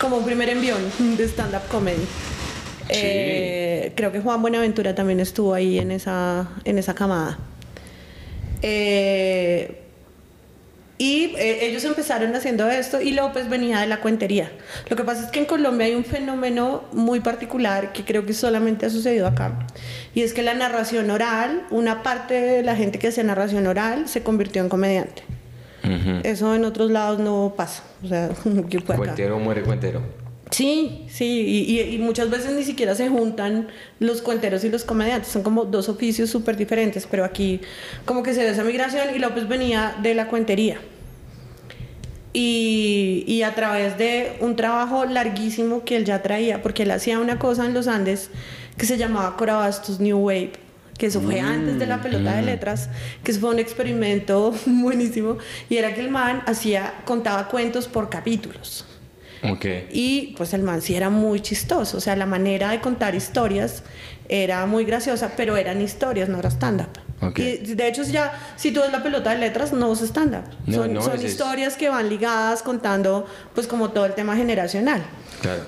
D: como un primer envión de stand-up comedy. Eh, creo que Juan Buenaventura también estuvo ahí en esa, en esa camada. Eh, y eh, ellos empezaron haciendo esto y López venía de la cuentería. Lo que pasa es que en Colombia hay un fenómeno muy particular que creo que solamente ha sucedido acá. Y es que la narración oral, una parte de la gente que hace narración oral se convirtió en comediante.
B: Ujú.
D: Eso en otros lados no pasa. O sea, que.
B: Cuentero muere cuentero.
D: Sí, sí, y, y- y muchas veces ni siquiera se juntan los cuenteros y los comediantes, son como dos oficios súper diferentes, pero aquí como que se dio esa migración y López venía de la cuentería. Y, y a través de un trabajo larguísimo que él ya traía, porque él hacía una cosa en los Andes que se llamaba Corabastos New Wave, que eso fue antes de la pelota de letras, que eso fue un experimento buenísimo, y era que el man hacía, contaba cuentos por capítulos.
B: Ok.
D: Y pues el man sí era muy chistoso, o sea, la manera de contar historias era muy graciosa, pero eran historias, no era stand-up.
B: Ok.
D: Y de hecho, ya, si tú ves la pelota de letras, no es.
B: No,
D: son
B: no,
D: son
B: ese es-
D: historias que van ligadas contando, pues, como todo el tema generacional.
B: Claro.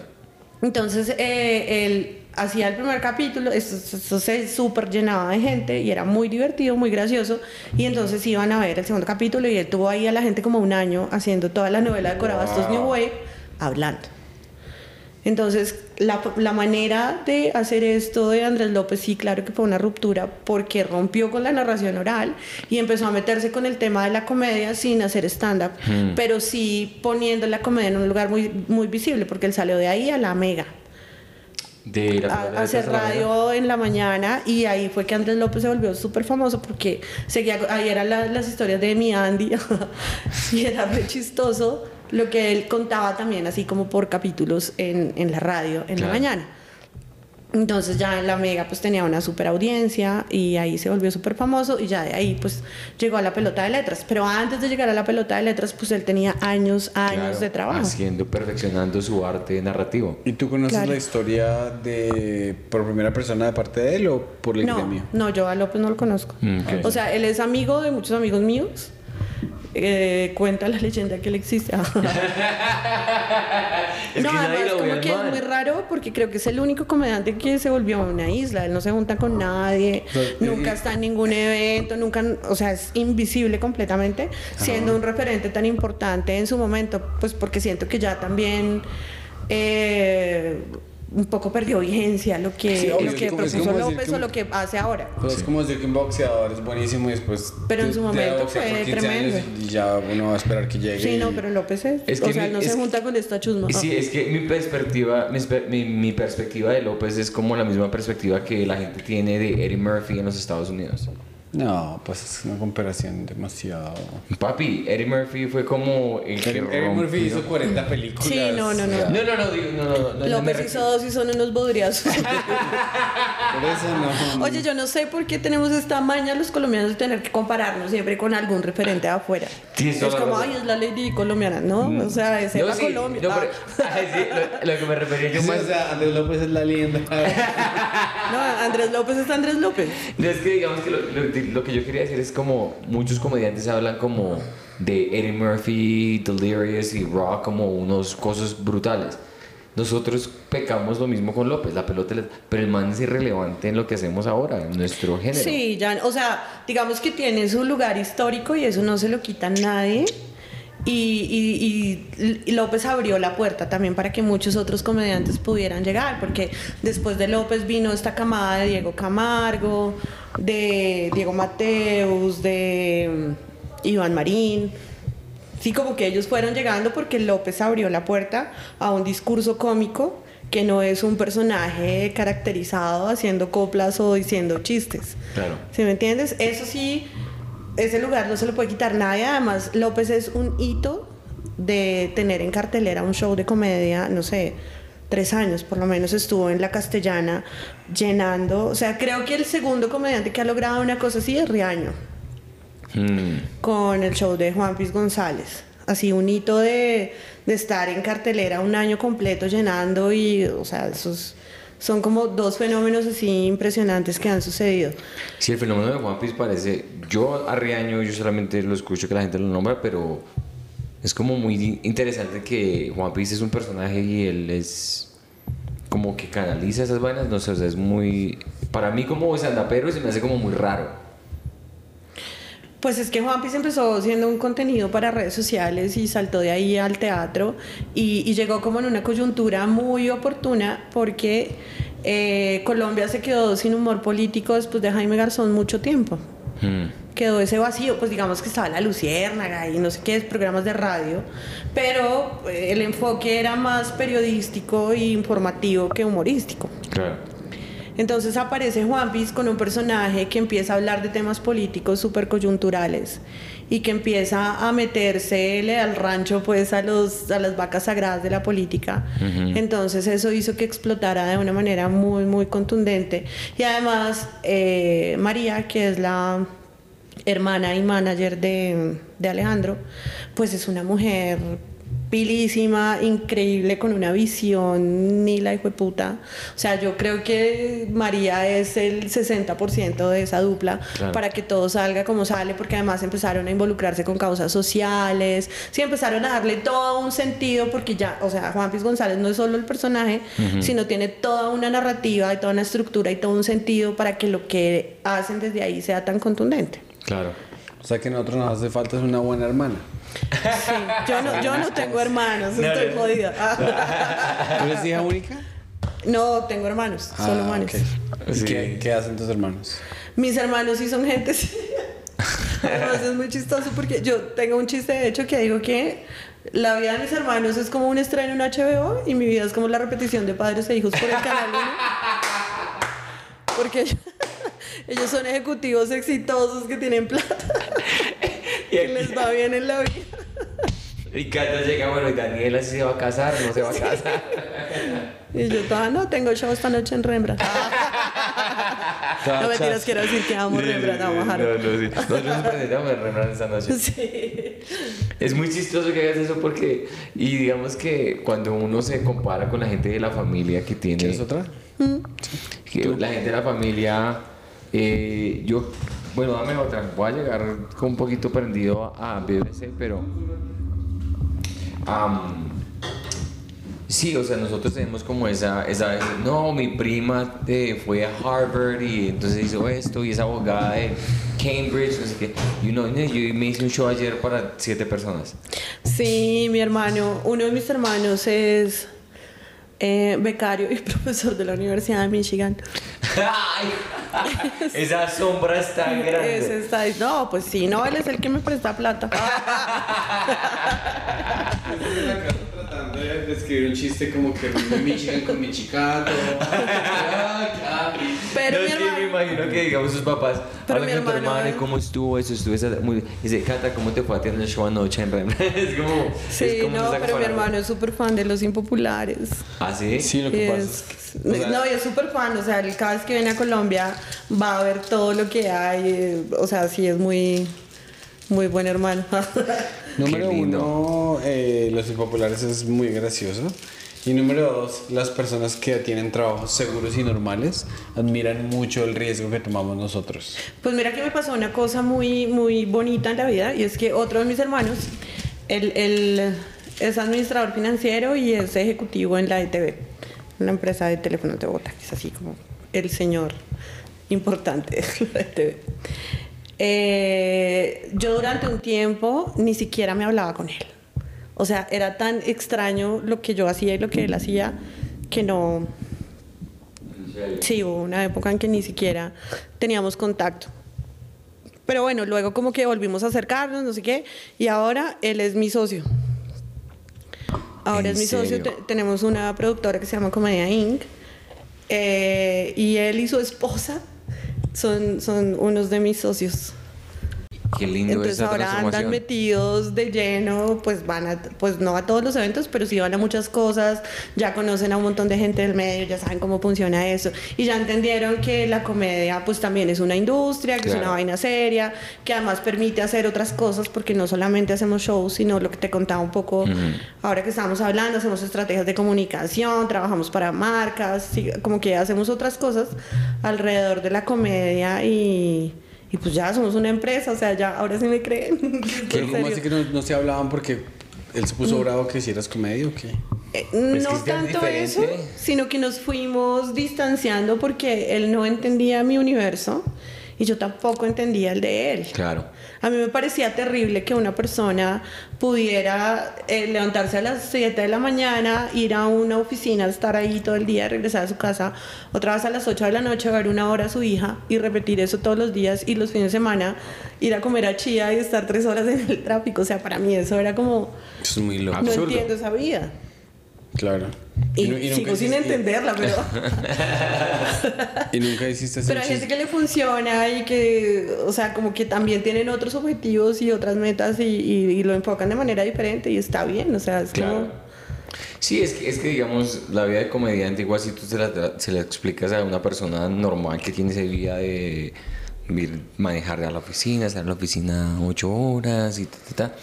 D: Entonces, eh, él hacía el primer capítulo, eso, eso se súper llenaba de gente y era muy divertido, muy gracioso. Y entonces iban a ver el segundo capítulo y él tuvo ahí a la gente como un año haciendo toda la novela de Corabastos New Wave hablando. Entonces, la, la manera de hacer esto de Andrés López, sí, claro que fue una ruptura porque rompió con la narración oral y empezó a meterse con el tema de la comedia sin hacer stand-up, pero sí poniendo la comedia en un lugar muy, muy visible porque él salió de ahí a la mega.
B: De la
D: a,
B: de
D: hacer
B: a la
D: radio en la mañana y ahí fue que Andrés López se volvió súper famoso porque seguía, ahí eran la- las historias de mi Andy y era re chistoso lo que él contaba también así como por capítulos en, en la radio en
B: Claro.
D: la mañana. Entonces ya en la Mega pues tenía una super audiencia y ahí se volvió súper famoso y ya de ahí pues llegó a la pelota de letras. Pero antes de llegar a la pelota de letras pues él tenía años, años
B: Claro,
D: de trabajo.
B: Haciendo, perfeccionando su arte narrativo.
C: ¿Y tú conoces
D: Claro.
C: la historia de por primera persona de parte de él o por el
D: No,
C: gremio?
D: no, yo a López no lo conozco.
B: Mm, ok.
D: O sea, él es amigo de muchos amigos míos. Eh, cuenta la leyenda que él existe.
B: Es
D: no,
B: que
D: además como que es muy raro porque creo que es el único comediante que se volvió a una isla. Él no se junta con nadie, nunca está en ningún evento, nunca, o sea, es invisible completamente, siendo un referente tan importante en su momento, pues porque siento que ya también eh, un poco perdió vigencia lo que,
C: Sí, obvio,
D: lo que propuso López
C: que
D: o lo que hace ahora.
C: Pues es como decir que un boxeador es buenísimo y después.
D: Pero en su momento fue
C: 15 años
D: tremendo.
C: Y ya uno va a esperar que llegue.
D: Sí, no,
C: y-
D: pero López es.
B: Es
D: o
B: que
D: sea,
B: mi-
D: no
B: es
D: se
B: que-
D: junta con esta chusma.
B: Sí, es que mi perspectiva, mi, mi perspectiva de López es como la misma perspectiva que la gente tiene de Eddie Murphy en los Estados Unidos.
C: No, pues es una comparación demasiado.
B: Papi, Eddie Murphy fue como el que
C: Eddie Murphy hizo 40 películas.
D: Sí, no, no, no.
B: No, no, no, digo, no, no, no,
D: López hizo dos y son unos bodriazos.
C: Por eso no.
D: Oye, yo no sé por qué tenemos esta maña los colombianos de tener que compararnos siempre con algún referente de afuera.
B: Tienes
D: es como, ay, es la lady colombiana, ¿no? O sea, es
B: No, sí,
D: Colombia.
B: no,
D: Ah.
B: sí, lo, lo que me refería yo
C: Sí,
B: más.
C: o sea, Andrés López es la leyenda.
D: No, Andrés López es Andrés López.
B: No, es que digamos que lo, lo- que yo quería decir es como muchos comediantes hablan como de Eddie Murphy, Delirious y Raw como unos cosas brutales. Nosotros pecamos lo mismo con López, la pelota, pero el man es irrelevante en lo que hacemos ahora, en nuestro género.
D: Sí, ya, o sea, digamos que tiene su lugar histórico y eso no se lo quita nadie. Y, y- y- y López abrió la puerta también para que muchos otros comediantes pudieran llegar, porque después de López vino esta camada de Diego Camargo, de Diego Mateus, de mm, Iván Marín. Sí, como que ellos fueron llegando porque López abrió la puerta a un discurso cómico que no es un personaje caracterizado haciendo coplas o diciendo chistes.
B: Claro.
D: ¿Sí me entiendes? Eso sí, ese lugar no se lo puede quitar nadie. Además, López es un hito de tener en cartelera un show de comedia, no sé, tres años por lo menos estuvo en la castellana llenando. O sea, creo que el segundo comediante que ha logrado una cosa así es Riaño
B: Mm,
D: con el show de Juan Piz González. Así un hito de, de estar en cartelera un año completo llenando y, o sea, esos son como dos fenómenos así impresionantes que han sucedido.
B: Sí, el fenómeno de Juan Piece parece. Yo a yo solamente lo escucho que la gente lo nombra, pero es como muy interesante que Juan Piece es un personaje y él es como que canaliza esas vainas. No sé, o sea, es muy. Para mí, como sandapero, se me hace como muy raro.
D: Pues es que Juan Piz empezó siendo un contenido para redes sociales y saltó de ahí al teatro y, y llegó como en una coyuntura muy oportuna porque eh, Colombia se quedó sin humor político después de Jaime Garzón mucho tiempo.
B: Mm,
D: quedó ese vacío, pues digamos que estaba la Luciérnaga y no sé qué, programas de radio, pero eh, el enfoque era más periodístico e informativo que humorístico.
B: claro.
D: Entonces aparece Juan Piz con un personaje que empieza a hablar de temas políticos súper coyunturales y que empieza a meterse al rancho pues a, los, a las vacas sagradas de la política. Entonces eso hizo que explotara de una manera muy, muy contundente. Y además eh, María, que es la hermana y manager de, de Alejandro, pues es una mujer pilísima, increíble, con una visión ni la hijo de puta. O sea, yo creo que María es el 60% de esa dupla
B: Claro.
D: para que todo salga como sale, porque además empezaron a involucrarse con causas sociales, sí empezaron a darle todo un sentido, porque ya, o sea, Juan Piz González no es solo el personaje, sino tiene toda una narrativa y toda una estructura y todo un sentido para que lo que hacen desde ahí sea tan contundente.
B: Claro.
C: O sea que a nosotros nos hace falta es una buena hermana.
D: Sí, yo no, yo no tengo hermanos,
B: No,
D: estoy
B: no.
D: jodida.
C: ¿Tú eres hija única?
D: No, tengo hermanos, solo
C: Ah,
D: hermanos.
C: ¿Y
B: Sí.
C: qué, qué hacen tus hermanos?
D: Mis hermanos sí son gente. sí. Además es muy chistoso porque yo tengo un chiste de hecho que digo que la vida de mis hermanos es como un estreno en HBO y mi vida es como la repetición de padres e hijos por el canal 1. Porque ellos son ejecutivos exitosos que tienen plata, que les va bien en la vida.
B: Y Cata llega, bueno, y Daniela si se va a casar, no se va a casar.
D: Y yo toda, no, tengo show esta noche en Rembrandt. no mentiras, quiero decir que amo Rembrandt, amo a
B: No, no, sí. Nosotros nos presentamos en Rembrandt esta noche.
D: Sí.
B: Es muy chistoso que hagas eso porque, y digamos que cuando uno se compara con la gente de la familia que tiene,
C: ¿Quieres otra?
B: que la gente de la familia, eh, yo, bueno, dame otra, voy a llegar con un poquito prendido a BBC, pero, am, sí, o sea, nosotros tenemos como esa, esa, no, mi prima eh, fue a Harvard y entonces hizo esto y es abogada de Cambridge, no sé qué, y uno, "No, yo me hice un show ayer para siete personas.
D: Sí, mi hermano, uno de mis hermanos es eh, becario y profesor de la Universidad de Michigan.
B: Ay, esa sombra está grande.
D: Ese está, no, pues sí, no, él es el que me presta plata.
C: de escribir un chiste como que de Michigan con Michigato.
D: Pero
B: no,
D: mi
B: es que me
D: hermano,
B: imagino que digamos sus papás
D: Pero
B: hablan
D: mi
B: con tu
D: hermano,
B: hermana y
D: ¿eh?
B: cómo estuvo eso, estuvo esa, muy, dice, Cata, ¿cómo te fue a ti en el show anoche es como,
D: sí,
B: es como
D: no, pero mi hermano es súper fan de los impopulares.
B: ¿Ah, sí?
C: Sí, lo que pasa
D: es-
C: es que. o sea,
D: no, y es súper fan, o sea, cada vez que viene a Colombia va a ver todo lo que hay, eh, o sea, sí es muy, muy buen hermano.
C: Número uno, eh, Los Impopulares es muy gracioso. Y número dos, las personas que tienen trabajos seguros y normales admiran mucho el riesgo que tomamos nosotros.
D: Pues mira que me pasó una cosa muy, muy bonita en la vida y es que otro de mis hermanos, él, él es administrador financiero y es ejecutivo en la ETV, una empresa de teléfonos de Bogotá, que es así como el señor importante de la ETV. Eh, yo durante un tiempo ni siquiera me hablaba con él. O sea, era tan extraño lo que yo hacía y lo que él hacía que no... Sí, hubo una época en que ni siquiera teníamos contacto. Pero bueno, luego como que volvimos a acercarnos, no sé qué, y ahora él es mi socio. Ahora
B: ¿En
D: es mi socio, te- tenemos una productora que se llama Comedia Inc. eh, y él y su esposa son, son unos de mis socios.
B: Qué lindo
D: Entonces
B: esa
D: ahora andan metidos de lleno, pues van a, pues no a todos los eventos, pero sí van a muchas cosas, ya conocen a un montón de gente del medio, ya saben cómo funciona eso, y ya entendieron que la comedia pues también es una industria, que es una
B: Claro.
D: vaina seria, que además permite hacer otras cosas, porque no solamente hacemos shows, sino lo que te contaba un poco
B: Ujú.
D: ahora que estamos hablando, hacemos estrategias de comunicación, trabajamos para marcas, como que hacemos otras cosas alrededor de la comedia y... Y pues ya somos una empresa, o sea, ya ahora sí me creen.
C: ¿Qué,
D: En
C: ¿Cómo así que no, no se hablaban porque él se puso bravo que hicieras comedia o qué?
D: Eh, no
B: es
D: tanto eso, sino que nos fuimos distanciando porque él no entendía mi universo y yo tampoco entendía el de él.
B: Claro.
D: A mí me parecía terrible que una persona pudiera eh, levantarse a las 7 de la mañana, ir a una oficina, estar ahí todo el día, regresar a su casa, otra vez a las 8 de la noche, ver una hora a su hija y repetir eso todos los días y los fines de semana ir a comer a Chía y estar tres horas en el tráfico. O sea, para mí eso era como,
C: Eso es muy loco.
D: no
B: Absurdo.
D: entiendo esa vida.
C: Claro.
D: Y,
C: nu- nunca
D: sigo sin entenderla, pero,
C: Y nunca hiciste ese
D: pero hay gente que le funciona y que, o sea, como que también tienen otros objetivos y otras metas y, y- y lo enfocan de manera diferente y está bien, o sea, es
B: Claro.
D: como...
B: Sí, es que, es que digamos, la vida de comediante, igual si tú se la, se la explicas a una persona normal que tiene esa vida de ir, manejar a la oficina, estar en la oficina ocho horas y ta, ta, ta,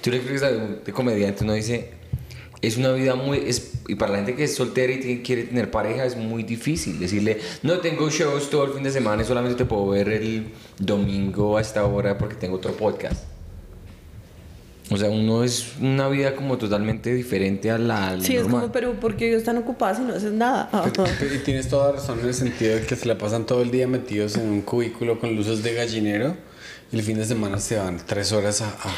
B: tú le explicas a un de comediante, uno dice, es una vida muy, es, y para la gente que es soltera y tiene- quiere tener pareja es muy difícil decirle, no tengo shows todo el fin de semana y solamente te puedo ver el domingo a esta hora porque tengo otro podcast. O sea, uno es una vida como totalmente diferente a la a la
D: Sí, es
B: normal.
D: como, pero ¿por qué están ocupadas y no hacen nada?
C: Y tienes toda razón en el sentido de que se la pasan todo el día metidos en un cubículo con luces de gallinero y el fin de semana se van tres horas a...
D: A-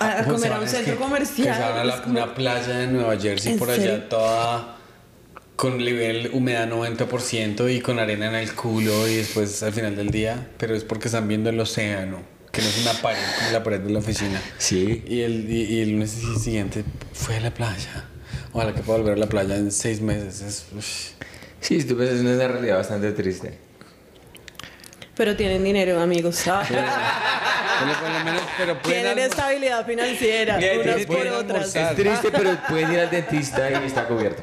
D: a
C: ¿cómo
D: comer
C: se
D: a un centro
C: que-
D: comercial,
C: que a la-
D: como-
C: una playa de Nueva Jersey
D: ¿En
C: por
D: serio?
C: allá toda con nivel humedad 90% y con arena en el culo y después al final del día, pero es porque están viendo el océano, que no es una pared como la pared de la oficina.
B: Sí.
C: Y el, y, y el lunes siguiente fue a la playa. Ojalá que pueda volver a la playa en seis meses. Es.
B: Sí, tú ves, es una realidad bastante triste.
D: Pero tienen dinero, amigos.
C: Bueno, por lo menos, pero
D: tienen estabilidad financiera,
B: Bien,
D: unas
B: tienen-
D: por otras.
C: almorzar.
B: Es triste, pero pueden ir al dentista y está cubierto.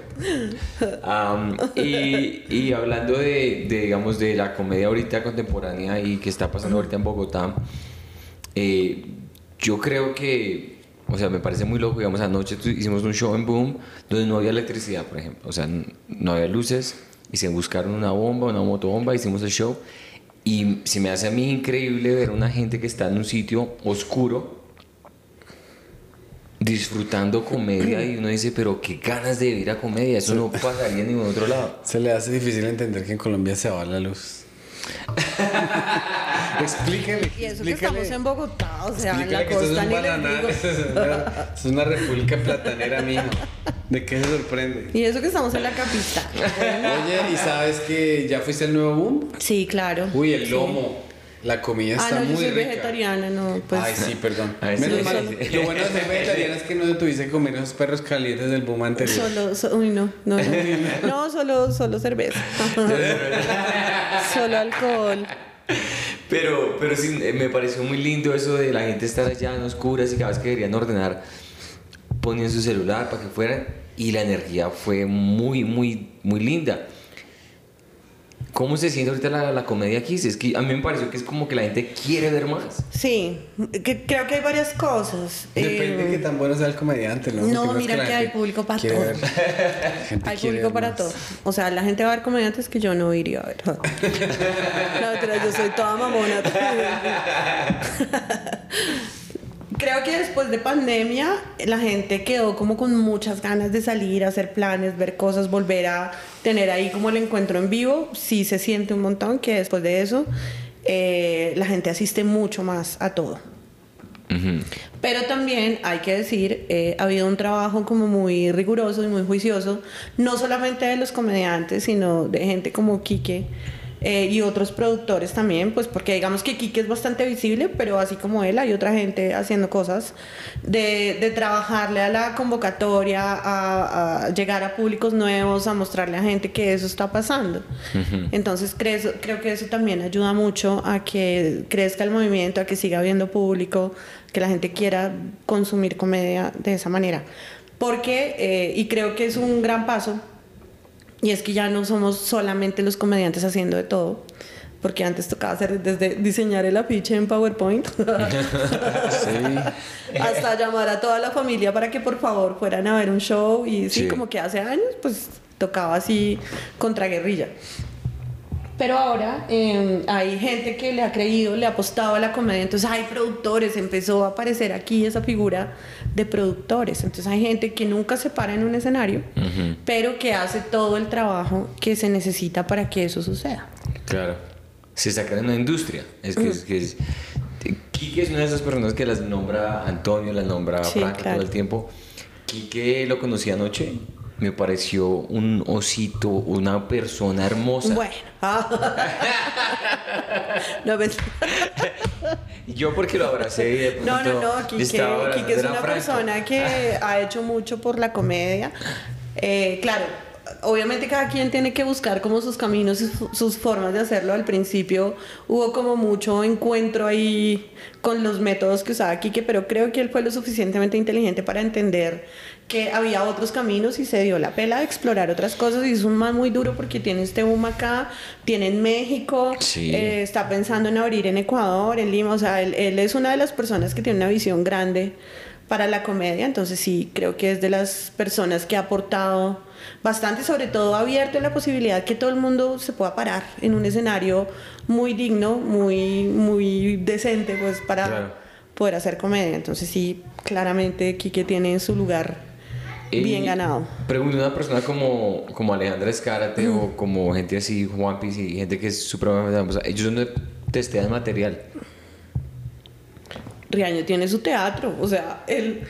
B: Am, y, y hablando de, de, digamos, de la comedia ahorita contemporánea y que está pasando ahorita en Bogotá, eh, yo creo que, o sea, me parece muy loco, digamos, anoche tu- hicimos un show en Boom donde no había electricidad, por ejemplo, o sea, no había luces y se buscaron una bomba, una motobomba, hicimos el show y se me hace a mí increíble ver una gente que está en un sitio oscuro disfrutando comedia y uno dice, pero qué ganas de ir a comedia, eso no pasaría en ningún otro lado.
C: Se le hace difícil entender que en Colombia se va la luz. explíquele.
D: Y eso que estamos en Bogotá, o sea, en
C: Explícale
D: la
C: que
D: costa
C: un
D: ni les digo.
C: es una, esto es una república platanera, mijo. ¿De qué se sorprende?
D: Y eso que estamos en la capital.
C: Oye, ¿y sabes que ya fuiste al nuevo boom?
D: Sí, claro.
C: Uy, el lomo. La comida
D: Ah,
C: está
D: no, yo
C: muy
D: soy
C: rica.
D: vegetariana, no, pues.
C: Ay, sí, perdón.
B: Ay,
C: Menos
B: sí,
C: mal,
B: sí, sí.
C: Lo bueno de ser vegetariana es que no tuviste que comer esos perros calientes del boom anterior.
D: Solo, so- uy, no, no, no. No, solo, solo cerveza. solo alcohol.
B: Pero, pero sí, eh, me pareció muy lindo eso de la gente estar allá en oscuras y cada vez que querían ordenar ponían su celular para que fueran y la energía fue muy, muy, muy linda. ¿Cómo se siente ahorita la, la comedia aquí? Si Es que a mí me pareció que es como que la gente quiere ver más.
D: Sí, que- creo que hay varias cosas.
C: Depende de
D: Eh,
C: qué tan bueno sea el comediante, ¿no?
D: No,
C: Porque
D: mira que hay público para todo. Hay público
C: ver
D: para
C: más.
D: todo. O sea, la gente va a ver comediantes que yo no iría a ver. No, mentira, yo soy toda mamona. Creo que después de pandemia la gente quedó como con muchas ganas de salir, hacer planes, ver cosas, volver a tener ahí como el encuentro en vivo. Sí se siente un montón que después de eso eh, la gente asiste mucho más a todo. Pero también hay que decir, eh, ha habido un trabajo como muy riguroso y muy juicioso, no solamente de los comediantes, sino de gente como Quique eh, y otros productores también, pues porque digamos que Quique es bastante visible, pero así como él hay otra gente haciendo cosas, de, de trabajarle a la convocatoria, a, a llegar a públicos nuevos, a mostrarle a gente que eso está pasando. Entonces creo, creo que eso también ayuda mucho a que crezca el movimiento, a que siga habiendo público, que la gente quiera consumir comedia de esa manera. Porque, eh, y creo que es un gran paso, y es que ya no somos solamente los comediantes haciendo de todo, porque antes tocaba hacer desde diseñar el afiche en PowerPoint. Hasta llamar a toda la familia para que por favor fueran a ver un show. Y sí,
B: Sí.
D: como que hace años pues tocaba así contra guerrilla. Pero ahora eh, hay gente que le ha creído, le ha apostado a la comedia, entonces hay productores, empezó a aparecer aquí esa figura de productores, entonces hay gente que nunca se para en un escenario, pero que hace todo el trabajo que se necesita para que eso suceda.
B: Claro. Se está creando una industria. Es que es. Que es Quique es una de esas personas que las nombra Antonio, las nombra
D: Sí, claro.
B: todo el tiempo. Quique lo conocí anoche. Me pareció un osito, una persona hermosa.
D: Bueno. no, pues,
B: Yo porque lo abracé y de
D: no, no, no, Quique, Quique es una
B: Franco.
D: persona que ha hecho mucho por la comedia. Eh, claro, obviamente cada quien tiene que buscar como sus caminos y su- sus formas de hacerlo. Al principio hubo como mucho encuentro ahí con los métodos que usaba Quique, pero creo que él fue lo suficientemente inteligente para entender que había otros caminos y se dio la pela de explorar otras cosas y es un man muy duro porque tiene este boom acá, tiene en México,
B: Sí.
D: eh, está pensando en abrir en Ecuador, en Lima, o sea, él, él es una de las personas que tiene una visión grande para la comedia, entonces sí, creo que es de las personas que ha aportado bastante, sobre todo abierto la posibilidad que todo el mundo se pueda parar en un escenario muy digno, muy, muy decente, pues para
B: Claro.
D: poder hacer comedia, entonces sí, claramente Quique tiene su lugar bien ganado.
B: Pregunto a una persona como, como Alejandra Escárate o como gente así, Juan Piz y gente que es supremamente famosa. Ellos no testean material.
D: Riaño tiene su teatro, o sea, él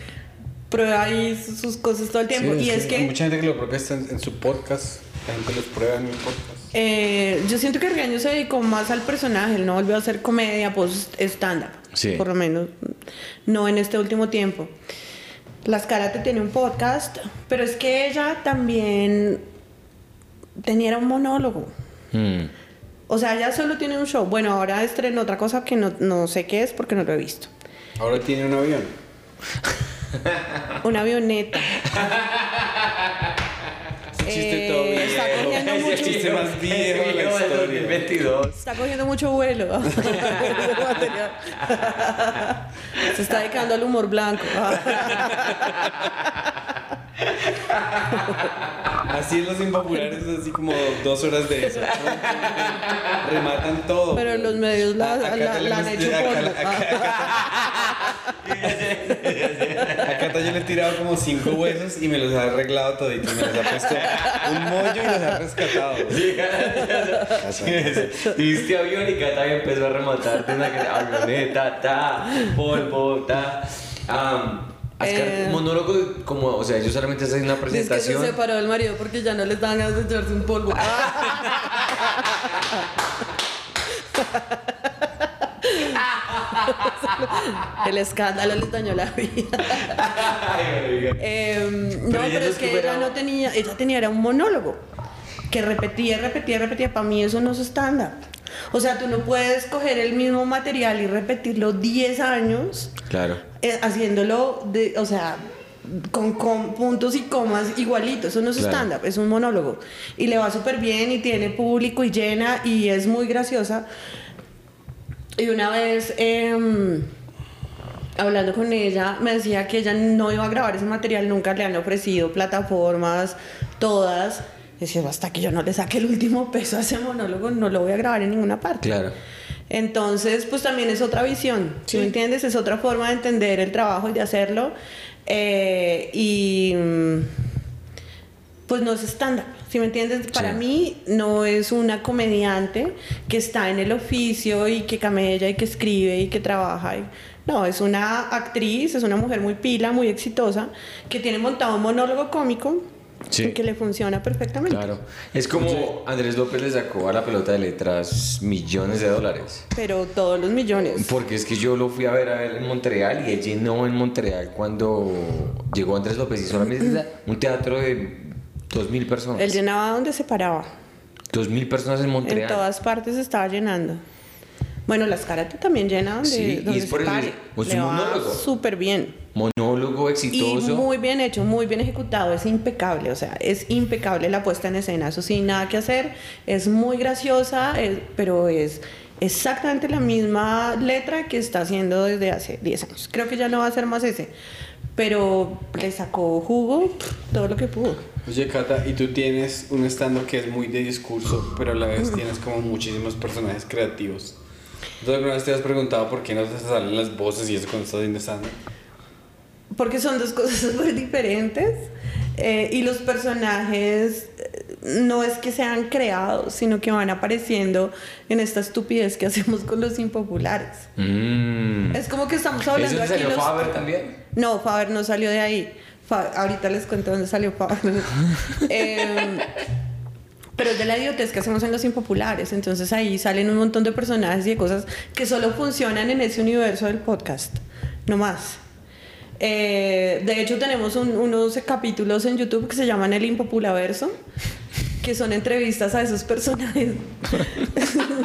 D: prueba ahí sus- cosas todo el tiempo.
C: Sí,
D: y es
C: Hay
D: que
C: mucha gente que lo protesta en, en su podcast. La gente los prueba en un podcast.
D: eh, yo siento que Riaño se dedicó más al personaje, él no volvió a hacer comedia post stand-up,
B: Sí.
D: por lo menos no en este último tiempo. Las Karate tiene un podcast, pero es que ella también tenía un monólogo.
B: Hmm.
D: O sea, ella solo tiene un show. Bueno, ahora estrenó otra cosa que no, no sé qué es porque no lo he visto.
C: Ahora tiene un avión.
D: Una avioneta.
C: Chiste
D: Eh,
C: todo viejo.
D: está cogiendo mucho-
C: chiste más viejo de la historia.
B: 2022.
D: Está cogiendo mucho vuelo. Se está dedicando al humor blanco.
C: Así en los impopulares, así como dos horas de eso. Rematan todo.
D: Pero los medios la,
C: Acá
D: la- la han hecho porno.
C: acá- Acá yo le he tirado como cinco huesos y me los ha arreglado toditos. Me los ha puesto un mollo y los ha rescatado.
B: Viste avión y Cata empezó a rematar de una que- avioneta, ta, polvo, ta. Am, Ascar,
D: Eh.
B: monólogo como, o sea, ellos solamente hacen una
D: Dice que se
B: presentación.
D: separó del marido porque ya no les dan ganas de echarse un polvo. El escándalo les dañó la vida. Em, no,
B: Pero
D: pero es que ella no tenía, ella tenía era un monólogo que repetía, repetía, repetía. Para mí eso no es stand-up. O sea, tú no puedes coger el mismo material y repetirlo 10 años
B: Claro.
D: eh, haciéndolo, de, o sea, con, con puntos y comas igualitos. Eso no es
B: Claro.
D: stand-up, es un monólogo. Y le va súper bien y tiene público y llena y es muy graciosa. Y una vez, em, hablando con ella, me decía que ella no iba a grabar ese material, nunca le han ofrecido plataformas, todas. Decía, hasta que yo no le saque el último peso a ese monólogo, no lo voy a grabar en ninguna parte.
B: Claro.
D: Entonces, pues también es otra visión, ¿sí me entiendes? Es otra forma de entender el trabajo y de hacerlo. Eh, y mm, pues no es estándar, ¿sí me entiendes? Para
B: Sí.
D: mí no es una comediante que está en el oficio y que camella y que escribe y que trabaja. y- no, es una actriz, es una mujer muy pila, muy exitosa, que tiene montado un monólogo cómico
B: Sí.
D: y que le funciona perfectamente.
B: Claro. Es como Andrés López le sacó a la pelota de letras millones de dólares.
D: Pero todos los millones.
B: Porque es que yo lo fui a ver a ver en Montreal y él llenó en Montreal cuando llegó Andrés López y solamente un teatro de 2.000 personas.
D: Él llenaba donde se paraba.
B: 2.000 personas en Montreal.
D: En todas partes estaba llenando. Bueno, las karate también llenan donde,
B: Sí, y es
D: se
B: por eso,
D: pare.
B: es
D: Le
B: un
D: va
B: monólogo.
D: súper bien.
B: Monólogo
D: Y
B: exitoso.
D: muy bien hecho, muy bien ejecutado, es impecable, o sea, es impecable la puesta en escena, eso sí, nada que hacer, es muy graciosa, es- pero es exactamente la misma letra que está haciendo desde hace 10 años. Creo que ya no va a ser más ese, pero le sacó jugo todo lo que pudo.
C: Oye, Cata, y tú tienes un stand que es muy de discurso, pero a la vez tienes como muchísimos personajes creativos. ¿Entonces alguna vez te has preguntado por qué no te salen las voces y eso cuando estás haciendo stand
D: porque son dos cosas súper diferentes eh, y los personajes eh, no es que sean creados, sino que van apareciendo en esta estupidez que hacemos con los impopulares.
B: Mm.
D: Es como que estamos hablando
B: ¿Eso te
D: aquí
B: salió
D: los-
B: Faber también?
D: No, Faber no salió de ahí. Fa- ahorita les cuento dónde salió Faber. Em, pero es de la idiotez que hacemos en los impopulares. Entonces ahí salen un montón de personajes y de cosas que solo funcionan en ese universo del podcast. No más. Eh, de hecho, tenemos un- unos capítulos en YouTube que se llaman El Impopulaverso, que son entrevistas a esos personajes.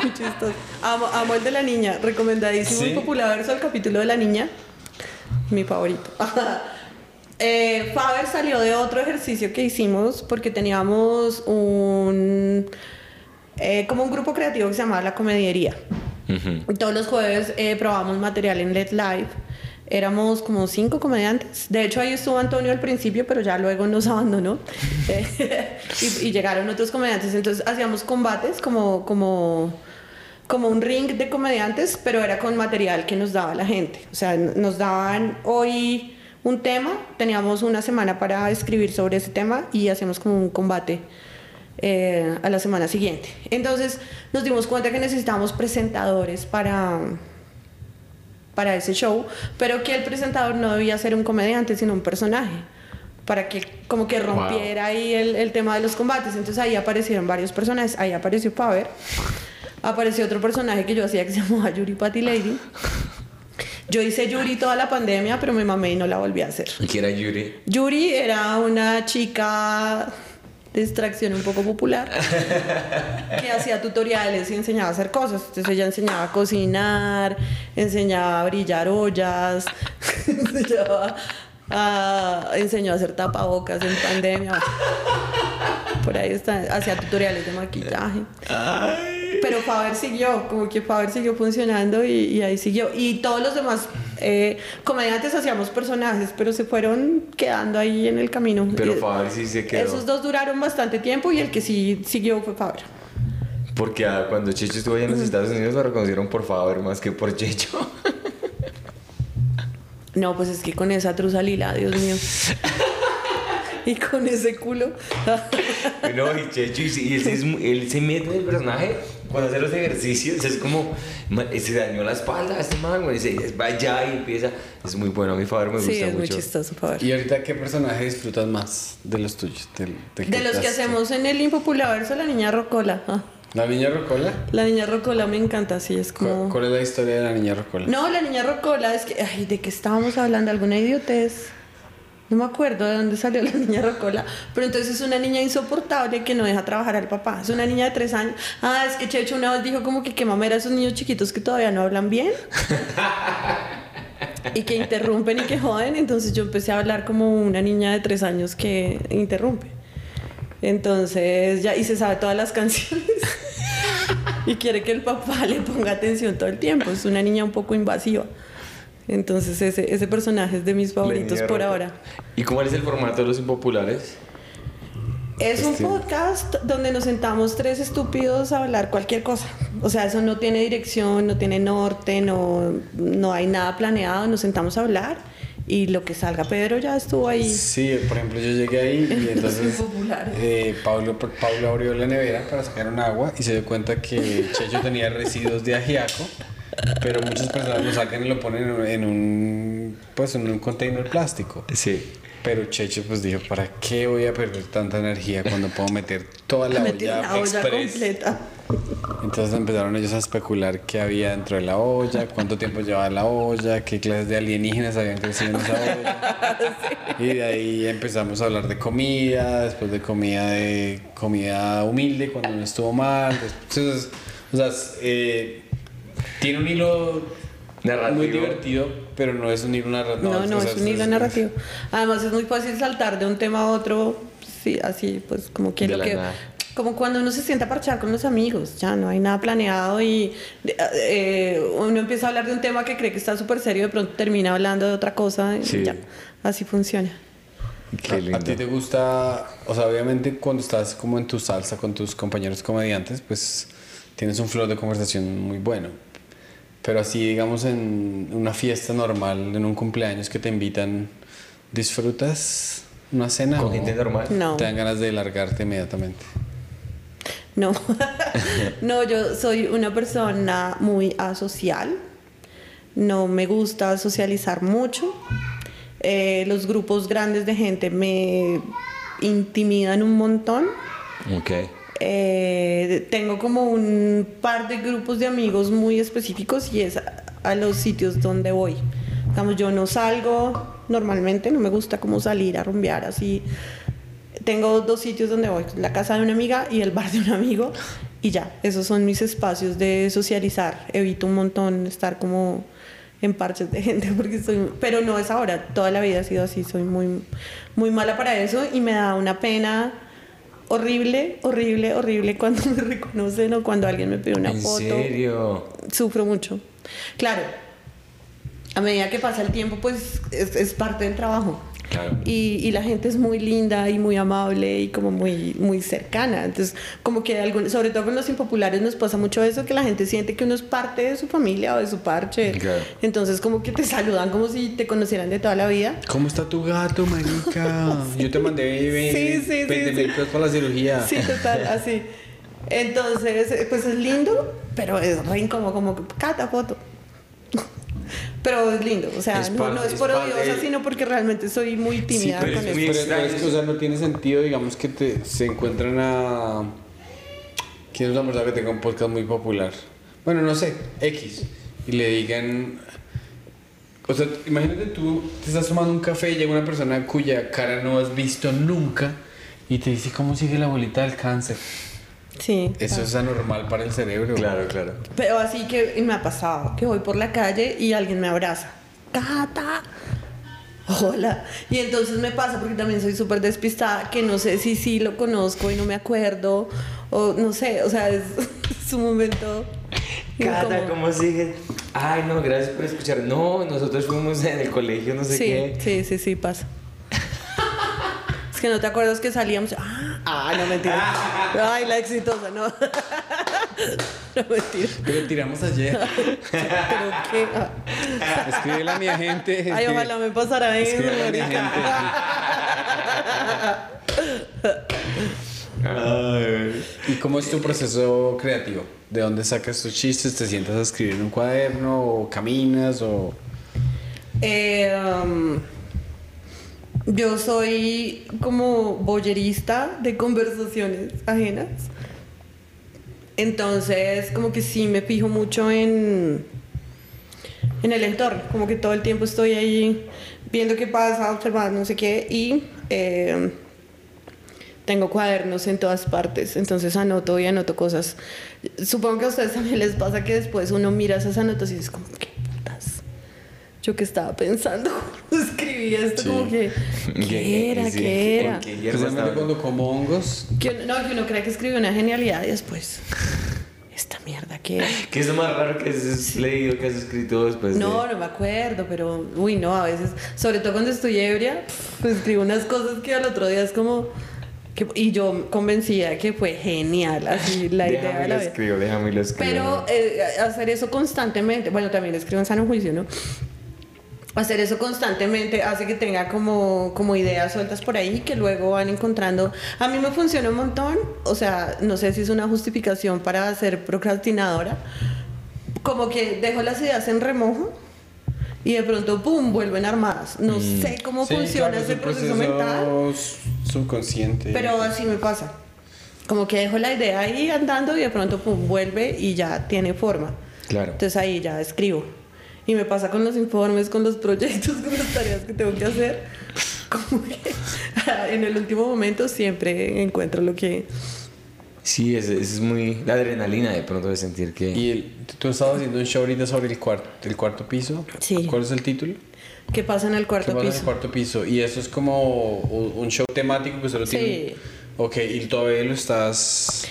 D: Muy chistoso. Amo, amo el de la niña, recomendadísimo
C: ¿Sí?
D: el Populaverso, el capítulo de la niña. Mi favorito. Eh, Faber salió de otro ejercicio que hicimos porque teníamos un eh, como un grupo creativo que se llamaba La Comediería. Y Todos los jueves eh, probamos material en Let Live. Éramos como cinco comediantes. De hecho, ahí estuvo Antonio al principio, pero ya luego nos abandonó. Y, y llegaron otros comediantes. Entonces hacíamos combates como, como, como un ring de comediantes, pero era con material que nos daba la gente. O sea, nos daban hoy un tema, teníamos una semana para escribir sobre ese tema y hacíamos como un combate eh, a la semana siguiente. Entonces nos dimos cuenta que necesitábamos presentadores para, para ese show, pero que el presentador no debía ser un comediante, sino un personaje, para que como que rompiera ahí el, el tema de los combates. Entonces ahí aparecieron varios personajes, ahí apareció Faber, apareció otro personaje que yo hacía que se llamaba Yuri Patty Lady. Yo hice Yuri toda la pandemia, pero me mamé y no la volví a hacer.
B: ¿Y quién era Yuri?
D: Yuri era una chica de extracción un poco popular que hacía tutoriales y enseñaba a hacer cosas. Entonces ella enseñaba a cocinar, enseñaba a brillar ollas, enseñaba a, enseñó a hacer tapabocas en pandemia. Por ahí está, hacía tutoriales de maquillaje. Pero Faber siguió, como que Faber siguió funcionando y, y ahí siguió. Y todos los demás eh, comediantes hacíamos personajes, pero se fueron quedando ahí en el camino.
B: Pero Faber sí se quedó.
D: Esos dos duraron bastante tiempo y el que sí siguió fue Faber.
B: Porque ah, cuando Checho estuvo allá en los Estados Unidos lo reconocieron por Faber más que por Checho.
D: No, pues es que con esa truza lila, Dios mío. y con ese culo.
B: no, y Checho, y, él, él se mete en el personaje cuando hace los ejercicios. Es como, ma- se dañó la espalda a este man, güey. Se va allá y empieza. Es muy bueno, a mi Faber me gusta
D: sí, es muy
B: mucho.
D: chistoso, Faber.
C: ¿Y ahorita qué personaje disfrutas más de los tuyos? Del, del
D: De los que hacemos en el Impopulaverso, la niña Rocola. Ah,
C: ¿La niña Rocola?
D: La niña Rocola me encanta, sí, es
C: ¿Cuál,
D: como...
C: cuál es la historia de la niña Rocola?
D: No, la niña Rocola, es que, ay, ¿de qué estábamos hablando? ¿Alguna idiotez? No me acuerdo de dónde salió la niña Rocola, pero entonces es una niña insoportable que no deja trabajar al papá. Es una niña de tres años. Ah, es que Checho una vez dijo como que qué mamera esos niños chiquitos que todavía no hablan bien. y que interrumpen y que joden. Entonces yo empecé a hablar como una niña de tres años que interrumpe. Entonces ya, y se sabe todas las canciones. y quiere que el papá le ponga atención todo el tiempo. Es una niña un poco invasiva. Entonces ese, ese personaje es de mis favoritos por ahora.
B: ¿Y cómo es el formato de los impopulares?
D: Es un podcast donde nos sentamos tres estúpidos a hablar cualquier cosa. O sea, eso no tiene dirección, no tiene norte, no, no hay nada planeado. Nos sentamos a hablar y lo que salga. Pedro ya estuvo ahí.
C: Sí, por ejemplo, yo llegué ahí y entonces eh, Pablo, Pablo abrió la nevera para sacar un agua y se dio cuenta que Checho tenía residuos de ajiaco. Pero muchas personas lo sacan y lo ponen en un, pues, en un container plástico.
B: Sí.
C: Pero Checho pues dijo, ¿para qué voy a perder tanta energía cuando puedo meter toda la olla,
D: la olla completa?
C: Entonces empezaron ellos a especular qué había dentro de la olla, cuánto tiempo llevaba la olla, qué clases de alienígenas habían crecido en esa olla. Y de ahí empezamos a hablar de comida, después de comida de comida humilde cuando no estuvo mal. Entonces, o sea, eh, tiene un hilo muy divertido, pero no es un hilo narrativo.
D: No, no, es un hilo narrativo. Además es muy fácil saltar de un tema a otro, sí, así pues como que lo que... Como cuando uno se sienta a parchar con los amigos, ya no hay nada planeado y eh, uno empieza a hablar de un tema que cree que está súper serio y de pronto termina hablando de otra cosa y ya, así funciona.
C: ¿A, ¿A ti te gusta, o sea, obviamente cuando estás como en tu salsa con tus compañeros comediantes, pues tienes un flow de conversación muy bueno. Pero así, digamos, en una fiesta normal, en un cumpleaños que te invitan, ¿disfrutas una cena?
B: ¿Con gente normal?
D: No.
C: Te dan ganas de largarte inmediatamente.
D: No, no, yo soy una persona muy asocial. No me gusta socializar mucho. Eh, los grupos grandes de gente me intimidan un montón.
B: Ok.
D: Eh, tengo como un par de grupos de amigos muy específicos y es a, a los sitios donde voy. Digamos, yo no salgo normalmente, no me gusta como salir a rumbear así tengo dos sitios donde voy, la casa de una amiga y el bar de un amigo y ya, esos son mis espacios de socializar. Evito un montón estar como en parches de gente porque soy, pero no es ahora, toda la vida ha sido así, soy muy muy mala para eso y me da una pena horrible, horrible, horrible cuando me reconocen o cuando alguien me pide una
B: ¿En
D: foto.
B: serio?
D: Sufro mucho. Claro, a medida que pasa el tiempo, pues es, es parte del trabajo.
B: Claro.
D: Y, y, la gente es muy linda y muy amable y como muy, muy cercana. Entonces, como que, algún, sobre todo con los impopulares, nos pasa mucho eso, que la gente siente que uno es parte de su familia o de su parche.
B: Claro.
D: Entonces, como que te saludan como si te conocieran de toda la vida.
C: ¿Cómo está tu gato, marica? Yo te mandé 20
D: Sí, sí, sí,
C: mil
D: sí.
C: pesos para la cirugía.
D: Sí, total, así. Entonces, pues es lindo, pero es re incómodo, como que cada foto. Pero es lindo, o sea,
B: Es
D: no,
B: parte-
D: no es
B: es
D: por odiosa,
B: de-
D: sino porque realmente soy muy tímida
B: pero
D: con
B: es muy
D: eso.
C: Es que, o sea, no tiene sentido, digamos, que te, se encuentran a... ¿Quién es una persona que tenga un podcast muy popular? Bueno, no sé, X. Y le digan... O sea, imagínate tú, te estás tomando un café y llega una persona cuya cara no has visto nunca y te dice cómo sigue la bolita del cáncer.
D: Sí.
C: Eso es anormal para el cerebro.
B: Claro, claro.
D: Pero así que y me ha pasado que voy por la calle y alguien me abraza. Cata. Hola. Y entonces me pasa porque también soy súper despistada que no sé si sí lo conozco y no me acuerdo o no sé, o sea, es, es un momento
B: Cata,
D: incómodo.
B: ¿cómo sigue? Ay, no, gracias por escuchar. No, nosotros fuimos en el colegio, no sé
D: Sí,
B: qué.
D: sí, sí, sí, pasa. Es que no te acuerdas que salíamos. Ah, ah, no mentira. Ay, la exitosa, no. No mentira.
C: Pero tiramos ayer.
D: Pero qué.
C: Escríbele a mi agente.
D: Ay, ojalá me pasara eso,
C: Escríbele a mi
B: Ay,
C: ¿Y cómo es tu proceso creativo? ¿De dónde sacas tus chistes? ¿Te sientas a escribir en un cuaderno? ¿O caminas? ¿O
D: Eh, um, yo soy como boyerista de conversaciones ajenas. Entonces, como que sí me fijo mucho en, en el entorno. Como que todo el tiempo estoy ahí viendo qué pasa, observando no sé qué. Y eh, tengo cuadernos en todas partes. Entonces anoto y anoto cosas. Supongo que a ustedes también les pasa que después uno mira esas anotaciones como, ¿qué putas? Yo que estaba pensando cuando escribí esto, como que, ¿qué era?
B: Sí,
D: ¿Qué
B: ¿en
D: era?
C: Especialmente cuando como hongos.
D: Que uno- no, que uno cree que escribió una genialidad y después, esta mierda, ¿qué era?
B: ¿Qué es lo más raro que has leído, que has escrito después de-
D: No, no me acuerdo, pero uy, no, a veces, sobre todo cuando estoy ebria, pues escribo unas cosas que al otro día es como. que- y yo convencida que fue genial, así la idea
B: Déjame
D: de
B: lo
D: la vida.
B: escribo, déjame lo escribo.
D: Pero eh, hacer eso constantemente, bueno, también escribo en sano juicio, ¿no? Hacer eso constantemente hace que tenga como, como ideas sueltas por ahí que luego van encontrando. A mí me funciona un montón, o sea, no sé si es una justificación para ser procrastinadora, como que dejo las ideas en remojo y de pronto, ¡pum!, vuelven armadas. No sé cómo
C: Sí,
D: funciona
C: claro, es
D: ese
C: un
D: proceso mental.
C: subconsciente.
D: Pero así me pasa. Como que dejo la idea ahí andando y de pronto pum, vuelve y ya tiene forma.
B: Claro.
D: Entonces ahí ya escribo. Y me pasa con los informes, con los proyectos, con las tareas que tengo que hacer. Como que en el último momento siempre encuentro lo que...
B: Sí, es, es muy la adrenalina de pronto de sentir que...
C: ¿Y el- tú estabas haciendo un show ahorita sobre el, cuarto el cuarto piso?
D: Sí.
C: ¿Cuál es el título?
D: ¿Qué pasa en el
C: ¿Qué
D: cuarto
C: pasa en el
D: piso?
C: cuarto piso? Y eso es como un show temático que usted lo
D: Sí.
C: tiene. Ok, y todavía lo estás.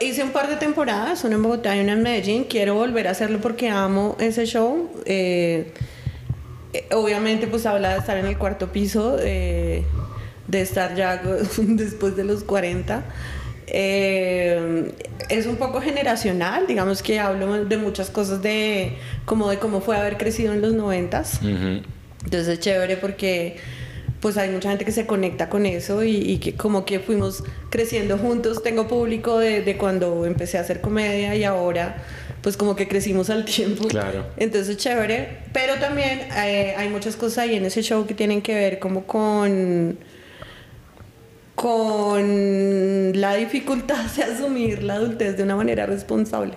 D: Hice un par de temporadas, una en Bogotá y una en Medellín. Quiero volver a hacerlo porque amo ese show. Eh, eh, obviamente, pues habla de estar en el cuarto piso, eh, de estar ya después de los 40. Eh, es un poco generacional, digamos que hablo de muchas cosas de como de cómo fue haber crecido en los noventas.
B: Ujú.
D: Entonces es chévere porque pues hay mucha gente que se conecta con eso y, y que como que fuimos creciendo juntos. Tengo público de, de cuando empecé a hacer comedia y ahora pues como que crecimos al tiempo.
B: Claro.
D: Entonces es chévere. Pero también eh, hay muchas cosas ahí en ese show que tienen que ver como con con la dificultad de asumir la adultez de una manera responsable.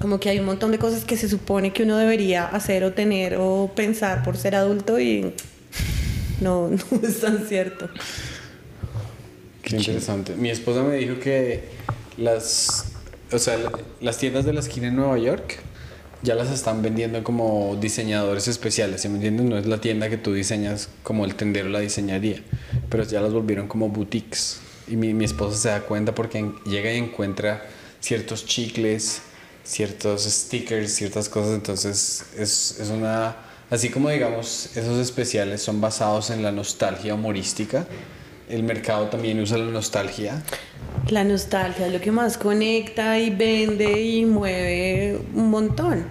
D: Como que hay un montón de cosas que se supone que uno debería hacer o tener o pensar por ser adulto y no, no es tan cierto.
C: Qué interesante. Mi esposa me dijo que las, o sea, la- las tiendas de la esquina en Nueva York ya las están vendiendo como diseñadores especiales, ¿sí me entiendes? No es la tienda que tú diseñas como el tendero la diseñaría, pero ya las volvieron como boutiques. Y mi, mi esposa se da cuenta porque en- llega y encuentra ciertos chicles, ciertos stickers, ciertas cosas, entonces es, es una... Así como digamos, esos especiales son basados en la nostalgia humorística, el mercado también usa la nostalgia.
D: La nostalgia es lo que más conecta y vende y mueve un montón.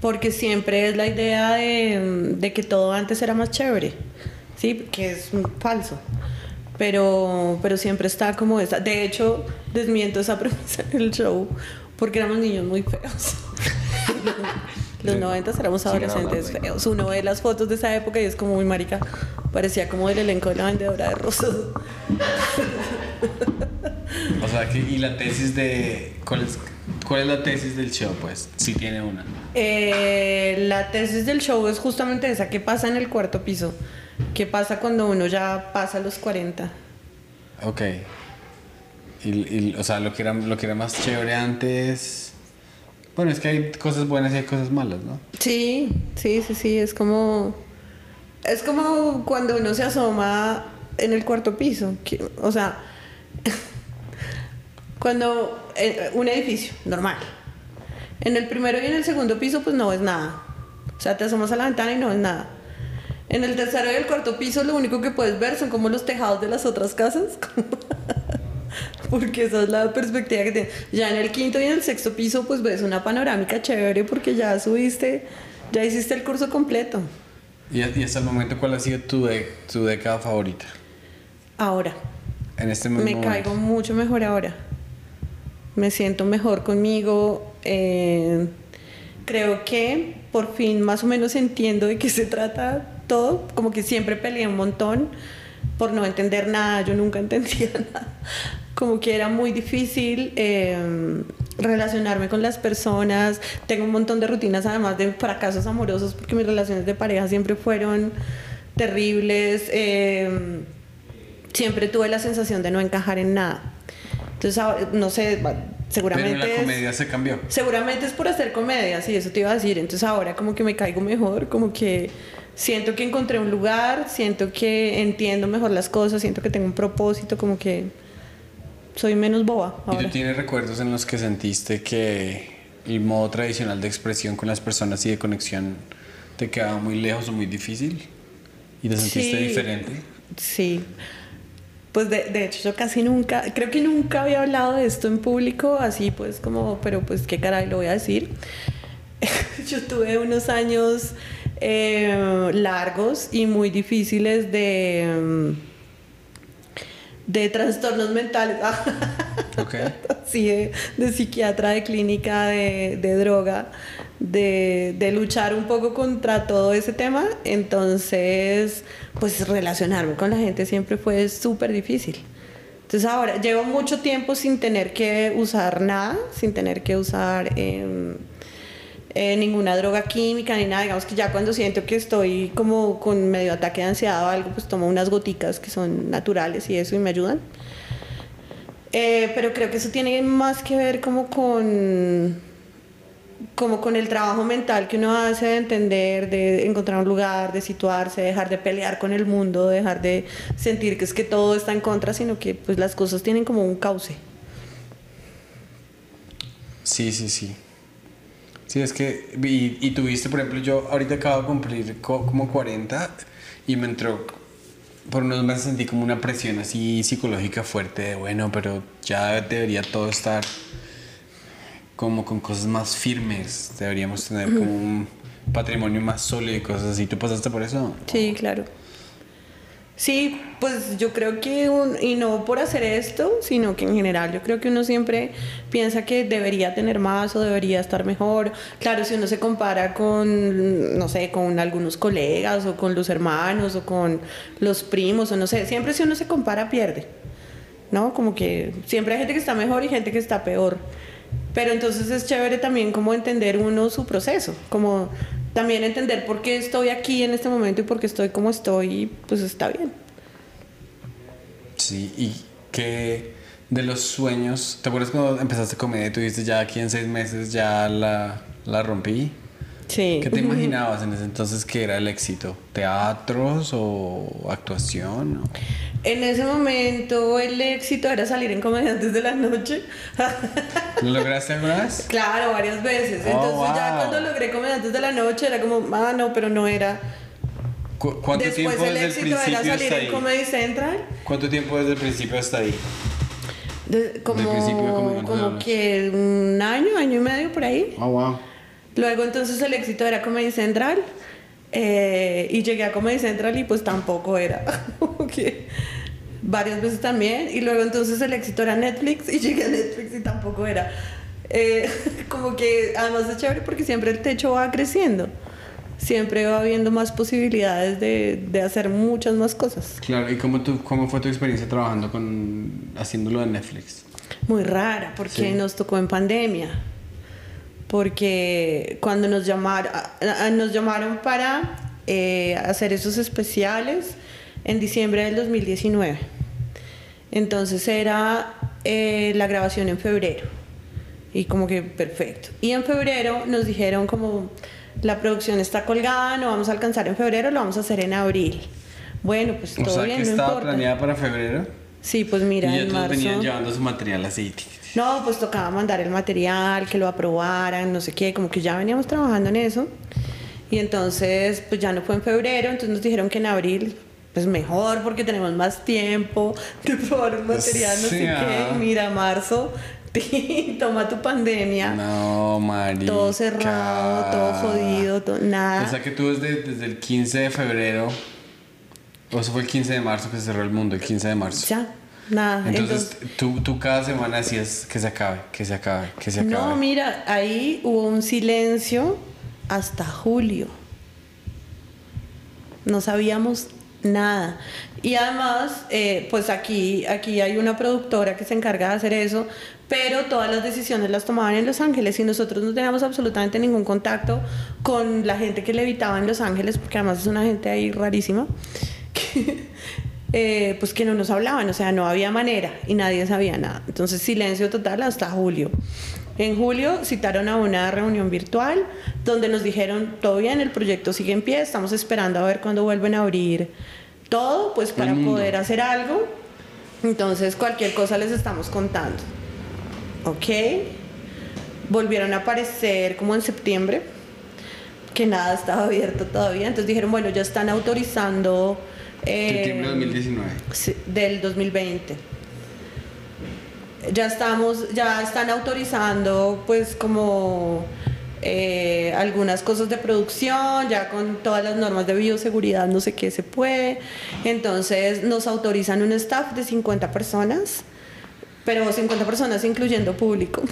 D: Porque siempre es la idea de, de que todo antes era más chévere. Sí, que es falso. Pero, pero siempre está como esa. De hecho, desmiento esa premisa en el show porque éramos niños muy feos. Los noventas éramos
B: Sigan
D: adolescentes feos. Uno ve las fotos de esa época y es como muy marica. Parecía como el elenco de la vendedora de rosas.
C: O sea, que, y la tesis de... ¿cuál es, ¿Cuál es la tesis del show, pues? Si tiene una.
D: Eh, la tesis del show es justamente esa, ¿qué pasa en el cuarto piso? ¿Qué pasa cuando uno ya pasa los 40?
C: Ok. Y, y, o sea, lo que, era, lo que era más chévere antes... Bueno, es que hay cosas buenas y hay cosas malas, ¿no?
D: Sí, sí, sí, sí, es como... Es como cuando uno se asoma en el cuarto piso, o sea, cuando eh, un edificio normal, en el primero y en el segundo piso pues no ves nada, o sea, te asomas a la ventana y no ves nada. En el tercero y el cuarto piso lo único que puedes ver son como los tejados de las otras casas. porque esa es la perspectiva que tienes. Ya en el quinto y en el sexto piso pues ves una panorámica chévere porque ya subiste, ya hiciste el curso completo.
C: Y, y hasta el momento, ¿cuál ha sido tu, de- tu década favorita?
D: Ahora,
C: En este mismo
D: me
C: momento.
D: caigo mucho mejor ahora. Me siento mejor conmigo. eh, creo que por fin más o menos entiendo de qué se trata todo. Como que siempre peleé un montón por no entender nada. Yo nunca entendía nada. Como que era muy difícil eh, relacionarme con las personas. Tengo un montón de rutinas además de fracasos amorosos porque mis relaciones de pareja siempre fueron terribles. eh, siempre tuve la sensación de no encajar en nada. Entonces, no sé, seguramente
C: Pero la
D: es-
C: comedia se cambió.
D: Seguramente es por hacer comedia, sí, eso te iba a decir. Entonces ahora como que me caigo mejor, como que siento que encontré un lugar, siento que entiendo mejor las cosas, siento que tengo un propósito, como que soy menos boba
C: ¿Y tú
D: ahora.
C: tienes recuerdos en los que sentiste que el modo tradicional de expresión con las personas y de conexión te quedaba muy lejos o muy difícil? ¿Y te sentiste
D: Sí.
C: diferente?
D: Sí. Pues de, de hecho yo casi nunca, creo que nunca había hablado de esto en público, así pues como, pero pues qué caray lo voy a decir. yo tuve unos años eh, largos y muy difíciles de, de trastornos mentales.
C: Ok.
D: sí, de, de psiquiatra, de clínica, de, de droga, de, de luchar un poco contra todo ese tema. Entonces, pues relacionarme con la gente siempre fue súper difícil. Entonces ahora llevo mucho tiempo sin tener que usar nada, sin tener que usar em, eh, ninguna droga química ni nada. Digamos que ya cuando siento que estoy como con medio ataque de ansiedad o algo, pues tomo unas goticas que son naturales y eso y me ayudan. Eh, pero creo que eso tiene más que ver como con como con el trabajo mental que uno hace de entender, de encontrar un lugar, de situarse, dejar de pelear con el mundo, dejar de sentir que es que todo está en contra, sino que pues las cosas tienen como un cauce.
C: Sí, sí, sí. Sí, es que, y, y tuviste, por ejemplo, yo ahorita acabo de cumplir co- como 40 y me entró, por unos meses sentí como una presión así psicológica fuerte de, bueno, pero ya debería todo estar como con cosas más firmes, deberíamos tener como un patrimonio más sólido y cosas así. ¿Tú pasaste por eso?
D: Sí, claro. Sí, pues yo creo que, un- y no por hacer esto, sino que en general yo creo que uno siempre piensa que debería tener más o debería estar mejor. Claro, si uno se compara con, no sé, con algunos colegas o con los hermanos o con los primos o no sé, siempre si uno se compara pierde, ¿no? Como que siempre hay gente que está mejor y gente que está peor. Pero entonces es chévere también como entender uno su proceso, como también entender por qué estoy aquí en este momento y por qué estoy como estoy, pues está bien.
C: Sí, y que de los sueños, ¿te acuerdas cuando empezaste comedia y tú dijiste ya aquí en seis meses ya la, la rompí?
D: Sí.
C: ¿Qué te imaginabas en ese entonces que era el éxito? ¿Teatros o actuación?
D: En ese momento el éxito era salir en Comediantes de la Noche.
C: ¿Lo lograste alguna vez?
D: claro, varias veces.
C: Oh,
D: Entonces ya cuando logré Comediantes de la Noche era como, ah, no, pero no era.
C: ¿Cu- ¿Cuánto
D: Después
C: tiempo
D: el
C: desde el
D: éxito era
C: principio
D: salir
C: hasta
D: en? Comedy Central.
C: ¿Cuánto tiempo desde el principio hasta ahí?
D: De- como como que un año, año y medio por ahí.
C: Oh, wow.
D: Luego entonces el éxito era Comedy Central eh, y llegué a Comedy Central y pues tampoco era. Que varias veces también. Y luego entonces el éxito era Netflix y llegué a Netflix y tampoco era. Eh, como que además es chévere porque siempre el techo va creciendo. Siempre va habiendo más posibilidades de, de hacer muchas más cosas.
C: Claro, ¿y cómo, tu, cómo fue tu experiencia trabajando con, haciéndolo en Netflix?
D: Muy rara porque
C: Sí.
D: nos tocó en pandemia. Porque cuando nos llamaron, nos llamaron para eh, hacer esos especiales en diciembre del 2019. Entonces era eh, la grabación en febrero. Y como que perfecto. Y en febrero nos dijeron como la producción está colgada, no vamos a alcanzar en febrero, lo vamos a hacer en abril. Bueno, pues
C: O
D: todo
C: sea,
D: bien,
C: que
D: no
C: estaba
D: importa.
C: planeada para febrero.
D: Sí, pues mira,
C: y ya
D: en marzo.
C: venían llevando su material así.
D: No, pues tocaba mandar el material, que lo aprobaran, no sé qué, como que ya veníamos trabajando en eso. Y entonces, pues ya no fue en febrero, entonces nos dijeron que en abril, pues mejor porque tenemos más tiempo de probar un material, no sé
C: ah.
D: qué. Mira, marzo, toma tu pandemia.
C: No, María.
D: Todo cerrado, todo jodido, todo, nada.
C: O sea que tú desde, desde el 15 de febrero, o eso fue el 15 de marzo que se cerró el mundo, el 15 de marzo.
D: ya, nada.
C: Entonces, tú, tú cada semana decías que se acabe, que se acabe, que se acabe.
D: No, mira, ahí hubo un silencio hasta julio. No sabíamos nada. Y además, eh, pues aquí, aquí hay una productora que se encarga de hacer eso, pero todas las decisiones las tomaban en Los Ángeles y nosotros no teníamos absolutamente ningún contacto con la gente que levitaba en Los Ángeles, porque además es una gente ahí rarísima. eh, pues que no nos hablaban, o sea, no había manera y nadie sabía nada. Entonces, silencio total hasta julio. En julio citaron a una reunión virtual donde nos dijeron, todo bien, el proyecto sigue en pie, estamos esperando a ver cuándo vuelven a abrir todo, pues para poder hacer algo. Entonces, cualquier cosa les estamos contando. ¿Ok? Volvieron a aparecer como en septiembre, que nada estaba abierto todavía. Entonces dijeron, bueno, ya están autorizando... eh,
C: Septiembre de 2019.
D: Sí, del 2020. Ya estamos, ya están autorizando pues como eh, algunas cosas de producción, ya con todas las normas de bioseguridad, no sé qué se puede. Entonces nos autorizan un staff de 50 personas, pero 50 personas incluyendo público.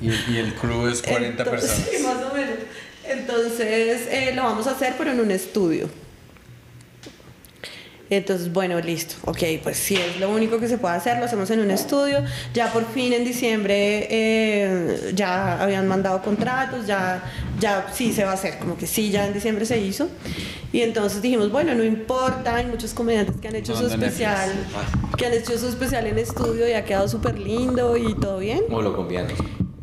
C: Y, y el club es 40
D: Entonces,
C: personas.
D: Sí, más o menos. Entonces eh, lo vamos a hacer, pero en un estudio. Entonces, bueno, listo. Ok, pues si es lo único que se puede hacer, lo hacemos en un estudio. Ya por fin en diciembre eh, ya habían mandado contratos, ya, ya sí se va a hacer, como que sí, ya en diciembre se hizo. Y entonces dijimos, bueno, no importa, hay muchos comediantes que han hecho su
C: Manda
D: especial, que han hecho su especial en estudio y ha quedado súper lindo y todo bien.
B: O lo colombianos.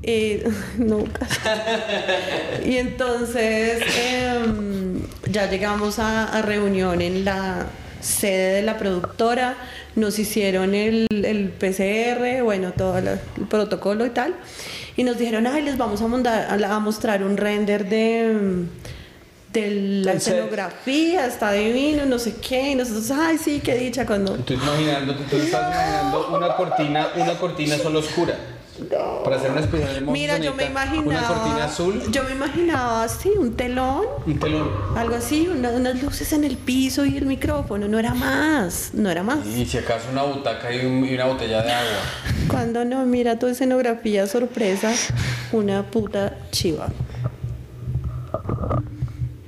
D: Eh, nunca. y entonces em, ya llegamos a, a reunión en la sede de la productora, nos hicieron el, el PCR, bueno, todo la- el protocolo y tal, y nos dijeron, ay, les vamos a, mondar- a mostrar un render de, de la escenografía, está divino, no sé qué, y nosotros, ay, sí, qué dicha cuando...
C: Tú imaginando, tú, tú estás imaginando una cortina, una cortina solo oscura. Para hacer una especial de monstruos
D: Mira, yo me imaginaba...
C: Una cortina azul,
D: Yo me imaginaba así, un telón,
C: un telón.
D: Algo así, una- unas luces en el piso y el micrófono, no era más, no era más.
C: Y si acaso una butaca y, un- y una botella de agua.
D: Cuando no, mira tu escenografía sorpresa, una puta chiva.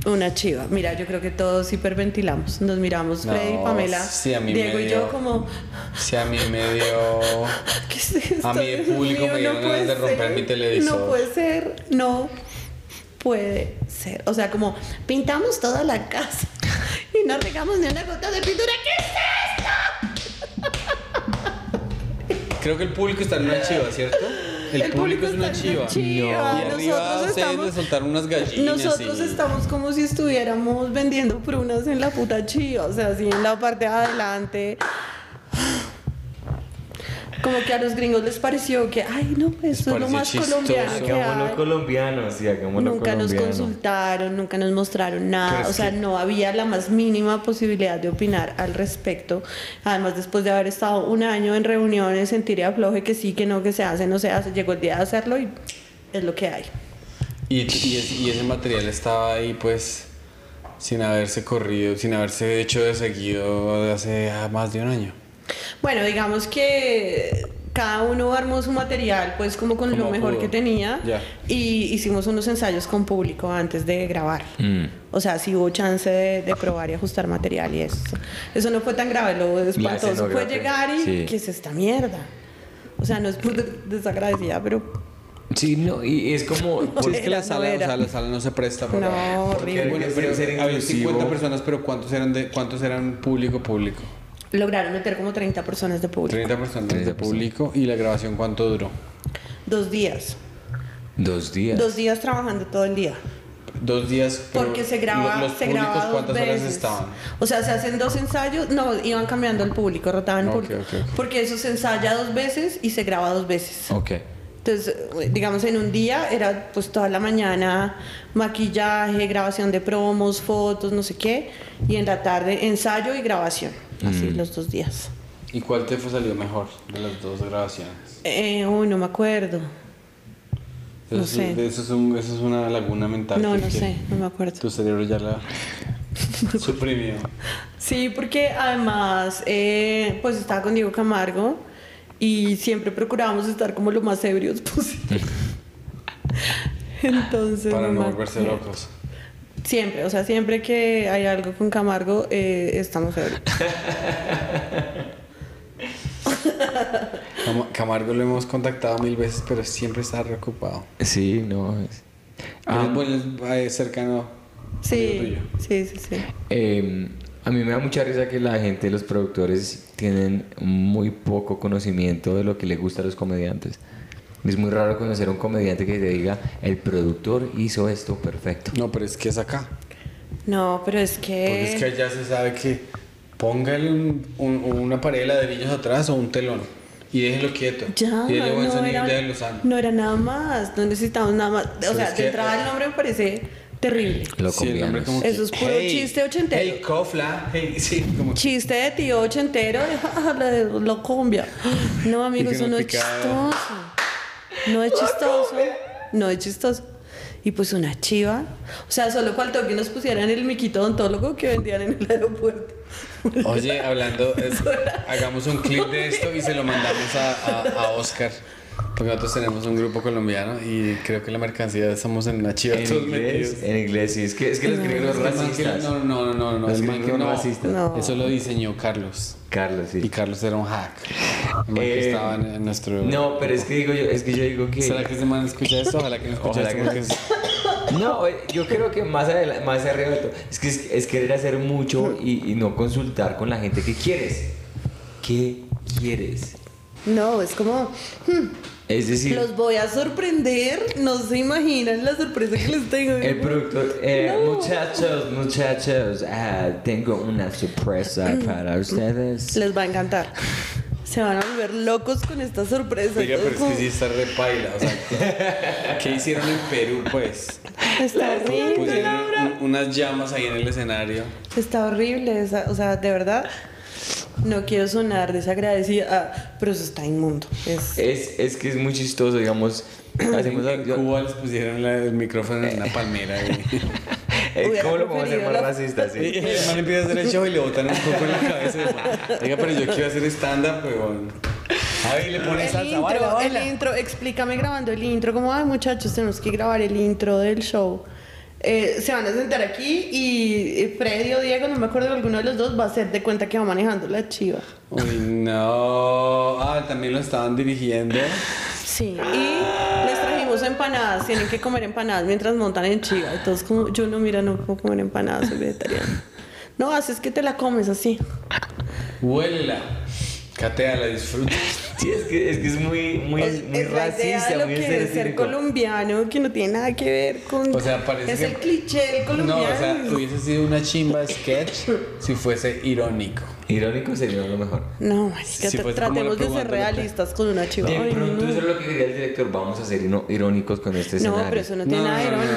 D: Una chiva. Mira, yo creo que todos hiperventilamos. Nos miramos,
C: No,
D: Freddy, Pamela,
C: sí, a mí
D: Diego
C: me
D: y yo
C: dio-
D: como,
C: Si a mí me dio...
D: ¿qué es esto?
C: A mí el público me dieron
D: puede
C: ganas de romper
D: ser,
C: mi televisor.
D: No puede ser, no puede ser. O sea, como pintamos toda la casa y no regamos ni una gota de pintura. ¿Qué es esto?
C: Creo que el público está en una chiva, ¿cierto? El, público, es una chiva. Y arriba
D: Nosotros estamos-
C: le soltaron unas gallinas.
D: Nosotros
C: y-
D: estamos como si estuviéramos vendiendo prunas en la puta chiva, o sea, así en la parte de adelante. Como que a los gringos les pareció que, ay, no, pues esto es lo más
C: chistoso.
D: colombiano que
B: Hagámoslo
D: hay.
B: colombianos y hagámoslo
D: Nunca nos
B: colombiano.
D: consultaron, nunca nos mostraron nada,
C: Pero
D: o sea,
C: que-
D: no había la más mínima posibilidad de opinar al respecto. Además, después de haber estado un año en reuniones, sentir y afloje que sí, que no, que se hace, no se hace, llegó el día de hacerlo y es lo que hay.
C: Y, y, es- y ese material estaba ahí, pues, sin haberse corrido, sin haberse hecho de seguido hace ah, más de un año.
D: Bueno, digamos que cada uno armó su material pues como con lo mejor
C: pudo.
D: que tenía
C: Ya.
D: y hicimos unos ensayos con público antes de grabar.
B: Mm.
D: O sea, sí hubo chance de, de probar y ajustar material y eso. Eso no fue tan grave, lo espantoso fue llegar y
B: sí.
D: ¿qué es esta mierda? O sea, no es desagradecida, pero
B: Sí, no, y es como...
D: No
C: Sí, es que la
D: era, no
C: sala, o sea, la sala no se presta para...
D: no, horrible.
C: Bueno,
B: que
C: pero había
B: inclusivo.
C: 50 personas, pero ¿cuántos eran de cuántos eran público público?
D: Lograron meter como 30 personas de público.
C: 30 personas
B: 30
C: de público y la grabación ¿cuánto duró?
D: Dos días.
B: Dos días.
D: Dos días trabajando todo el día.
C: Dos días.
D: Porque se graba,
C: los
D: se
C: públicos,
D: graba dos
C: ¿Cuántas horas
D: veces.
C: estaban?
D: O sea, se hacen dos ensayos, no, iban cambiando el público, rotaban el público. Porque eso se ensaya dos veces y se graba dos veces.
B: Ok.
D: Entonces, eh, digamos, en un día era pues toda la mañana maquillaje, grabación de promos, fotos, no sé qué, y en la tarde ensayo y grabación, así
C: Mm.
D: los dos días.
C: ¿Y cuál te fue salió mejor de las dos grabaciones?
D: Eh, uy, no me acuerdo.
C: Eso,
D: No
C: es-
D: sé.
C: Eso es, un- eso es una laguna mental.
D: No, no sé, no me acuerdo.
C: Tu cerebro ya la suprimió.
D: Sí, porque además, eh, pues estaba con Diego Camargo y siempre procurábamos estar como lo más ebrios posible. Entonces,
C: Para no volverse locos.
D: Siempre, o sea, siempre que hay algo con Camargo, eh, estamos ebrios.
C: Cam- Camargo lo hemos contactado mil veces, pero siempre está reocupado.
B: Sí, no. es- Ah,
C: bueno, es, eh, cercano.
D: Sí, sí, sí, sí.
B: eh, A mí me da mucha risa que la gente, los productores, tienen muy poco conocimiento de lo que le gusta a los comediantes. Es muy raro conocer a un comediante que te diga, el productor hizo esto perfecto.
C: No, pero es que es acá.
D: No, pero es
C: Porque es que
D: que.
C: allá se sabe que póngale un- un- una pared de ladrillos atrás o un telón y déjelo quieto.
D: Ya,
C: y buen
D: no
C: sonido y
D: era,
C: déjelo sano.
D: no era nada más, no necesitamos nada más. O sea,
C: que-
D: entrada el nombre me parece terrible.
B: Los
C: Sí, el nombre como que,
D: Eso es puro chiste ochentero.
C: Hey, cofla. Hey, sí, como que-
D: Chiste de tío ochentero de "Ja, la de la cumbia. No, amigo,
C: Y que
D: eso
C: no
D: es chistoso. No es chistoso. No es chistoso. Y pues una chiva. O sea, solo faltó que nos pusieran el miquito odontólogo que vendían en el aeropuerto.
C: Oye, hablando, es- hagamos un clip de esto y se lo mandamos a, a, a Oscar. Porque nosotros tenemos un grupo colombiano y creo que la mercancía somos en una chiva
B: En inglés, en inglés, sí. Es que, es que los gringos racistas.
C: No, no, no, no, no.
B: Los gringos
C: no.
B: racistas.
D: No.
C: Eso lo diseñó Carlos.
B: Carlos, sí.
C: Y Carlos era un hack. Que
B: Eh,
C: estaba en, en nuestro.
B: No, pero es que digo yo, es que yo digo que...
C: ¿Será que ese man escucha esto? Ojalá que no escuche esto
B: no. eh, yo creo que más, adela- más arriba de todo, es que es, es querer hacer mucho y, y no consultar con la gente que quieres. ¿Qué quieres?
D: No, es como, hmm,
B: Es decir,
D: los voy a sorprender. No se imaginan la sorpresa que les tengo.
B: el productor, eh, muchachos, muchachos, ah, tengo una sorpresa para ustedes.
D: Les va a encantar. Se van a volver locos con esta sorpresa.
C: Oiga, pero es
D: Como-
C: que sí está repaila. O sea, ¿qué hicieron en Perú, pues?
D: Está horrible.
C: Pusieron un- unas llamas ahí en el escenario.
D: Está horrible. esa- o sea, de verdad. No quiero sonar desagradecida, ah, pero eso está inmundo. Es,
B: Es, es que es muy chistoso, digamos. Hacemos
C: En
B: yo-
C: Cuba les pusieron la- el micrófono en una palmera. Y,
B: ¿Cómo lo podemos hacer más
D: la-
B: racista?
C: y
B: Sí.
C: el man empieza a hacer el show y le botan un poco en la cabeza. Oiga, pero yo quiero hacer stand-up, weón. Ay, le ponen
D: el
C: salsa,
D: intro,
C: baila, baila.
D: el intro, explícame grabando el intro, como, ay muchachos, tenemos que grabar el intro del show. Eh, se van a sentar aquí y Freddy o Diego, no me acuerdo, alguno de los dos va a hacer de cuenta que va manejando la chiva.
C: Uy, no. Ah, también lo estaban dirigiendo.
D: Sí, y les trajimos empanadas, tienen que comer empanadas mientras montan en chiva. Entonces, como yo no, mira, no puedo comer empanadas, soy vegetariana. No, haces que te la comes así.
C: Huélela. Cateala, disfruta.
B: Sí, es que es, que es muy, muy,
D: Es-
B: muy
D: es la
B: racista,
D: lo
B: muy
D: que es ser colombiano, que no tiene nada que ver con...
C: O sea, parece
D: Es
C: que-
D: el cliché del
C: No,
D: colombiano.
C: o sea, hubiese sido una chimba sketch si fuese irónico.
B: Irónico sería lo mejor.
D: No, marica,
C: Si
D: tratemos de ser realistas con una chiva.
B: De
D: no,
B: pronto
D: no.
B: eso es lo que quería el director. Vamos a ser irónicos con este
D: No,
B: escenario.
D: pero eso no tiene nada de irónico.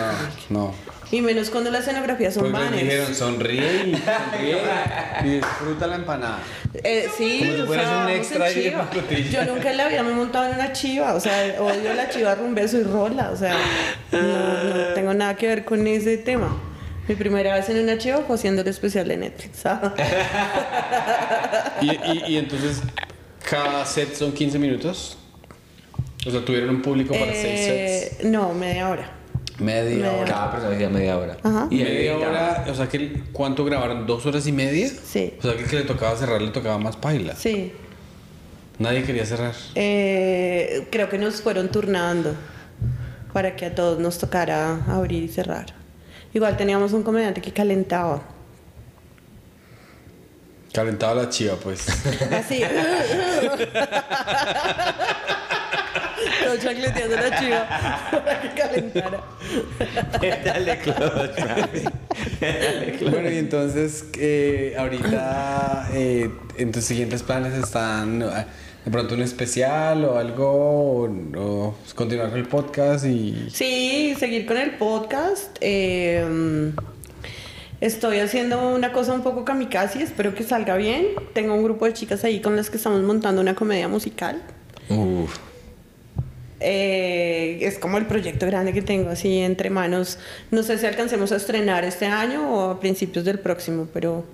C: no, no.
D: Y menos cuando la escenografía son
C: Pues nos
D: banners.
C: dijeron, sonríe y sonríe y disfruta la empanada.
D: Eh, sí,
C: Como si
D: o
C: fueras
D: sea,
C: un
D: vamos
C: extra
D: en
C: ahí de
D: chiva.
C: pacotilla.
D: Yo nunca en la vida me he montado en una chiva. O sea, odio la chiva rumbeso y rola. O sea, no, no tengo nada que ver con ese tema. Mi primera vez en una chiva fue haciendo el especial de Netflix. ¿sabes?
C: Y, y, y entonces, cada set son 15 minutos. O sea, tuvieron un público para 6 sets.
D: Eh, no, media hora.
C: Media
D: media
C: hora.
B: Cada persona decía media hora.
D: Ajá.
B: Y
C: Media hora, o sea, que ¿cuánto grabaron? ¿Dos horas y media?
D: Sí.
C: O sea, que el que le tocaba cerrar le tocaba más paila.
D: Sí.
C: Nadie quería cerrar.
D: Eh, creo que nos fueron turnando para que a todos nos tocara abrir y cerrar. Igual teníamos un comediante que calentaba.
C: Calentaba la chiva, pues.
D: Así. Chacleteando la chiva para que calentara.
B: Dale close, mami.
C: Bueno, y entonces, eh, ahorita, eh, en tus siguientes planes están eh, de pronto un especial o algo, o, o continuar con el podcast y...
D: Sí, seguir con el podcast. eh, estoy haciendo una cosa un poco kamikaze, espero que salga bien. Tengo un grupo de chicas ahí con las que estamos montando una comedia musical.
B: Uf.
D: Eh, es como el proyecto grande que tengo así entre manos. No sé si alcancemos a estrenar este año o a principios del próximo, pero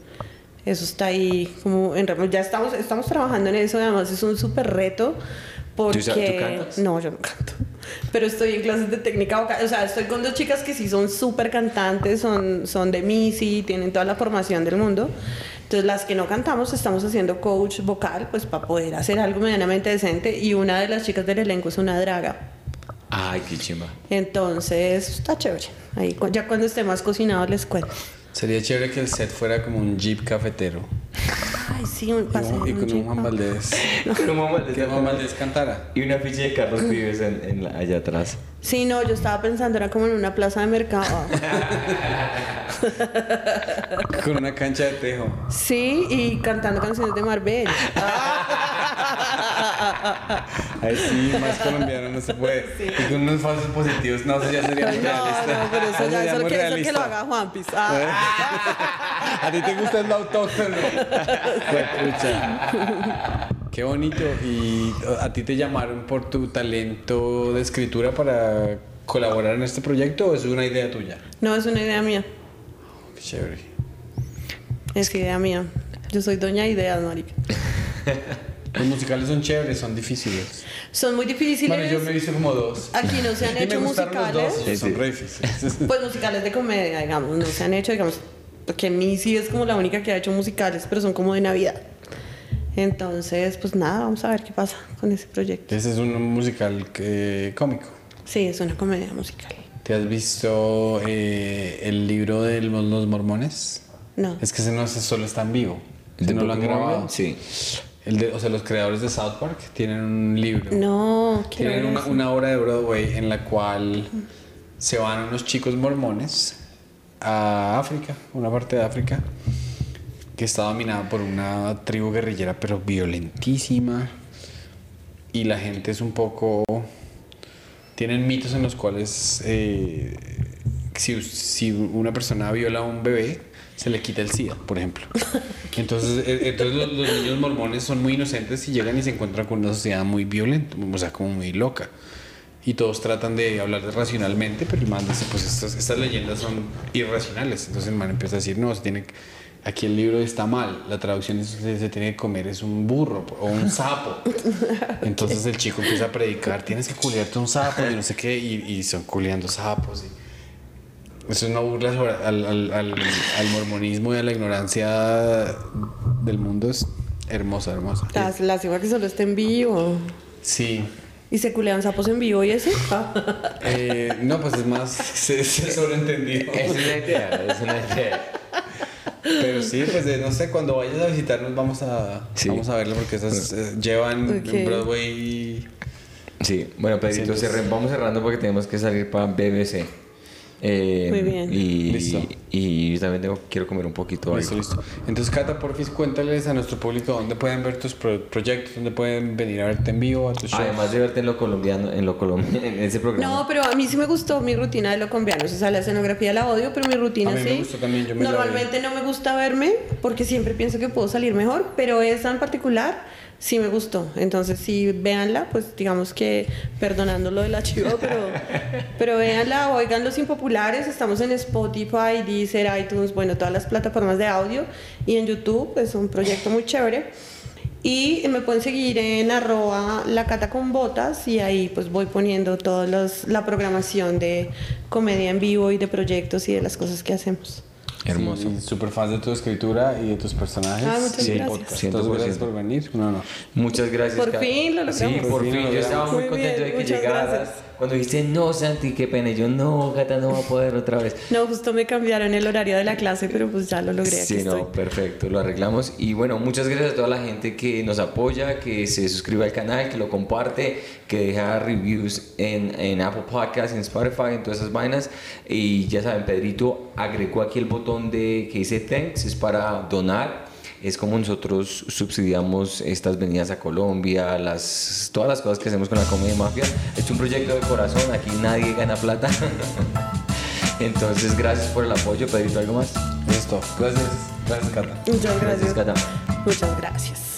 D: eso está ahí como en ya estamos estamos trabajando en eso. Además es un súper reto porque
B: ¿Tú tú cantas?
D: no yo no canto, pero estoy en clases de técnica vocal. O sea estoy con dos chicas que sí son súper cantantes, son son de Missy, tienen toda la formación del mundo. Entonces las que no cantamos estamos haciendo coach vocal pues para poder hacer algo medianamente decente y una de las chicas del elenco es una draga.
B: Ay, qué chimba.
D: Entonces está chévere. Ahí ya cuando esté más cocinado les cuento.
C: Sería chévere que el set fuera como un jeep cafetero.
D: Ay, sí, un paseo.
C: y con un
D: jeep.
C: Juan Valdés.
B: Con un Juan Valdés
C: Que Juan. Valdés cantara.
B: Y una ficha de Carlos Vives en, en la- allá atrás.
D: Sí, no, yo estaba pensando, era como en una plaza de mercado.
C: Con una cancha de tejo.
D: Sí, y cantando canciones de Marbella.
C: Ahí sí, más colombiano no se puede. Y con unos falsos positivos, no, eso ya sería muy
D: No,
C: realista.
D: no, pero eso ya, eso
C: muy
D: que, eso que lo haga Juanpis. Ah.
C: A ti te gusta el autóctono. Juepucha. Qué bonito. ¿Y a ti te llamaron por tu talento de escritura para colaborar en este proyecto o es una idea tuya?
D: No, es una idea mía.
C: Qué chévere.
D: Es idea mía. Yo soy doña ideas, marica.
C: Los musicales son chéveres, son difíciles.
D: Son muy difíciles.
C: Bueno, yo me he visto como dos.
D: Aquí no se han hecho
C: gustaron los
D: musicales.
C: dos,
B: Sí,
C: son re difíciles.
D: Pues musicales de comedia, digamos. No se han hecho, digamos. Porque mi sí es como la única que ha hecho musicales, pero son como de Navidad. Entonces, pues nada, vamos a ver qué pasa con ese proyecto.
C: Ese es un musical que- cómico.
D: Sí, es una comedia musical.
C: ¿Te has visto eh, el libro de los, mormones?
D: No.
C: Es que ese no ese solo está en vivo.
B: ¿El
C: ¿Ese
B: de
C: no lo han grabado?
B: Sí.
C: El de, o sea, los creadores de South Park tienen un libro.
D: No,
C: Tienen una obra de Broadway en la cual se van unos chicos mormones a África, una parte de África, que está dominada por una tribu guerrillera, pero violentísima. Y la gente es un poco. Tienen mitos en los cuales eh, si, si una persona viola a un bebé, se le quita el SIDA, por ejemplo. Entonces, eh, entonces los, los niños mormones son muy inocentes y llegan y se encuentran con una sociedad muy violenta, o sea, como muy loca. Y todos tratan de hablar racionalmente, pero el man dice, pues estas, estas leyendas son irracionales. Entonces el man empieza a decir, no, se tiene, que- aquí el libro está mal, la traducción es, se, se tiene que comer es un burro o un sapo. Entonces el chico empieza a predicar, tienes que culiarte un sapo y no sé qué, y, y son culiando sapos. y- es una burla sobre- al, al, al, al mormonismo y a la ignorancia del mundo. Es hermosa, hermosa.
D: Las, igual que solo está en vivo.
C: Sí.
D: ¿Y se culean sapos en vivo y eso?
C: Eh, no, pues es más se, se sobreentendido.
B: Es una idea, es una idea.
C: Pero sí, pues eh, no sé, cuando vayas a visitarnos vamos a,
B: Sí.
C: vamos a verlo porque esas eh, llevan
D: Ok.
C: en Broadway.
B: Sí, bueno, Pedrito,
C: Sí,
B: vamos cerrando porque tenemos que salir para BBC. Eh,
D: Muy bien.
B: Y,
C: Listo.
B: y también tengo, quiero comer un poquito
C: Listo,
B: algo.
C: listo. Entonces, Cata, porfis, cuéntales a nuestro público dónde pueden ver tus pro- proyectos, dónde pueden venir a verte en vivo, a tus shows.
B: Además de verte en lo colombiano, en lo colombiano, en ese programa.
D: No, pero a mí sí me gustó mi rutina de lo colombianos. O sea, la escenografía la odio, pero mi rutina
C: A mí me
D: sí.
C: gustó también, yo me la
D: Normalmente no me gusta verme porque siempre pienso que puedo salir mejor, pero esa en particular sí me gustó. Entonces, sí, véanla, pues digamos que perdonando lo del archivo, pero, pero véanla, oigan los impopulares. Estamos en Spotify, Deezer, iTunes, bueno, todas las plataformas de audio y en YouTube. Es un proyecto muy chévere. Y me pueden seguir en arroba la cata con botas y ahí pues voy poniendo toda la programación de comedia en vivo y de proyectos y de las cosas que hacemos.
B: Hermoso.
C: Sí, súper fans de tu escritura y de tus personajes.
D: Ah, muchas
C: el
D: gracias.
C: podcast.
B: 100%.
C: Entonces, gracias por venir. No, no.
B: Muchas gracias.
D: Por fin lo
B: Sí,
D: logramos.
B: por
C: Por fin
B: fin.
C: lo
B: Yo estaba
C: logramos.
B: muy
D: Muy
B: contento
D: bien,
B: de que llegaras.
D: gracias.
B: Cuando dijiste, no, Santi, qué pena. Y yo, no, Gata, no va a poder otra vez.
D: No, justo me cambiaron el horario de la clase, pero pues ya lo logré. Aquí
B: Sí,
D: estoy.
B: no, perfecto, lo arreglamos. Y bueno, muchas gracias a toda la gente que nos apoya, que se suscribe al canal, que lo comparte, que deja reviews en, en Apple Podcasts, en Spotify, en todas esas vainas. Y ya saben, Pedrito agregó aquí el botón de que dice thanks, es para donar. Es como nosotros subsidiamos estas venidas a Colombia, las, todas las cosas que hacemos con la comedia mafia. Es un proyecto de corazón, aquí nadie gana plata. Entonces, gracias por el apoyo, Pedrito, ¿algo más?
C: Listo. Gracias. Gracias, Cata.
D: Muchas gracias.
B: Cata.
D: Muchas gracias.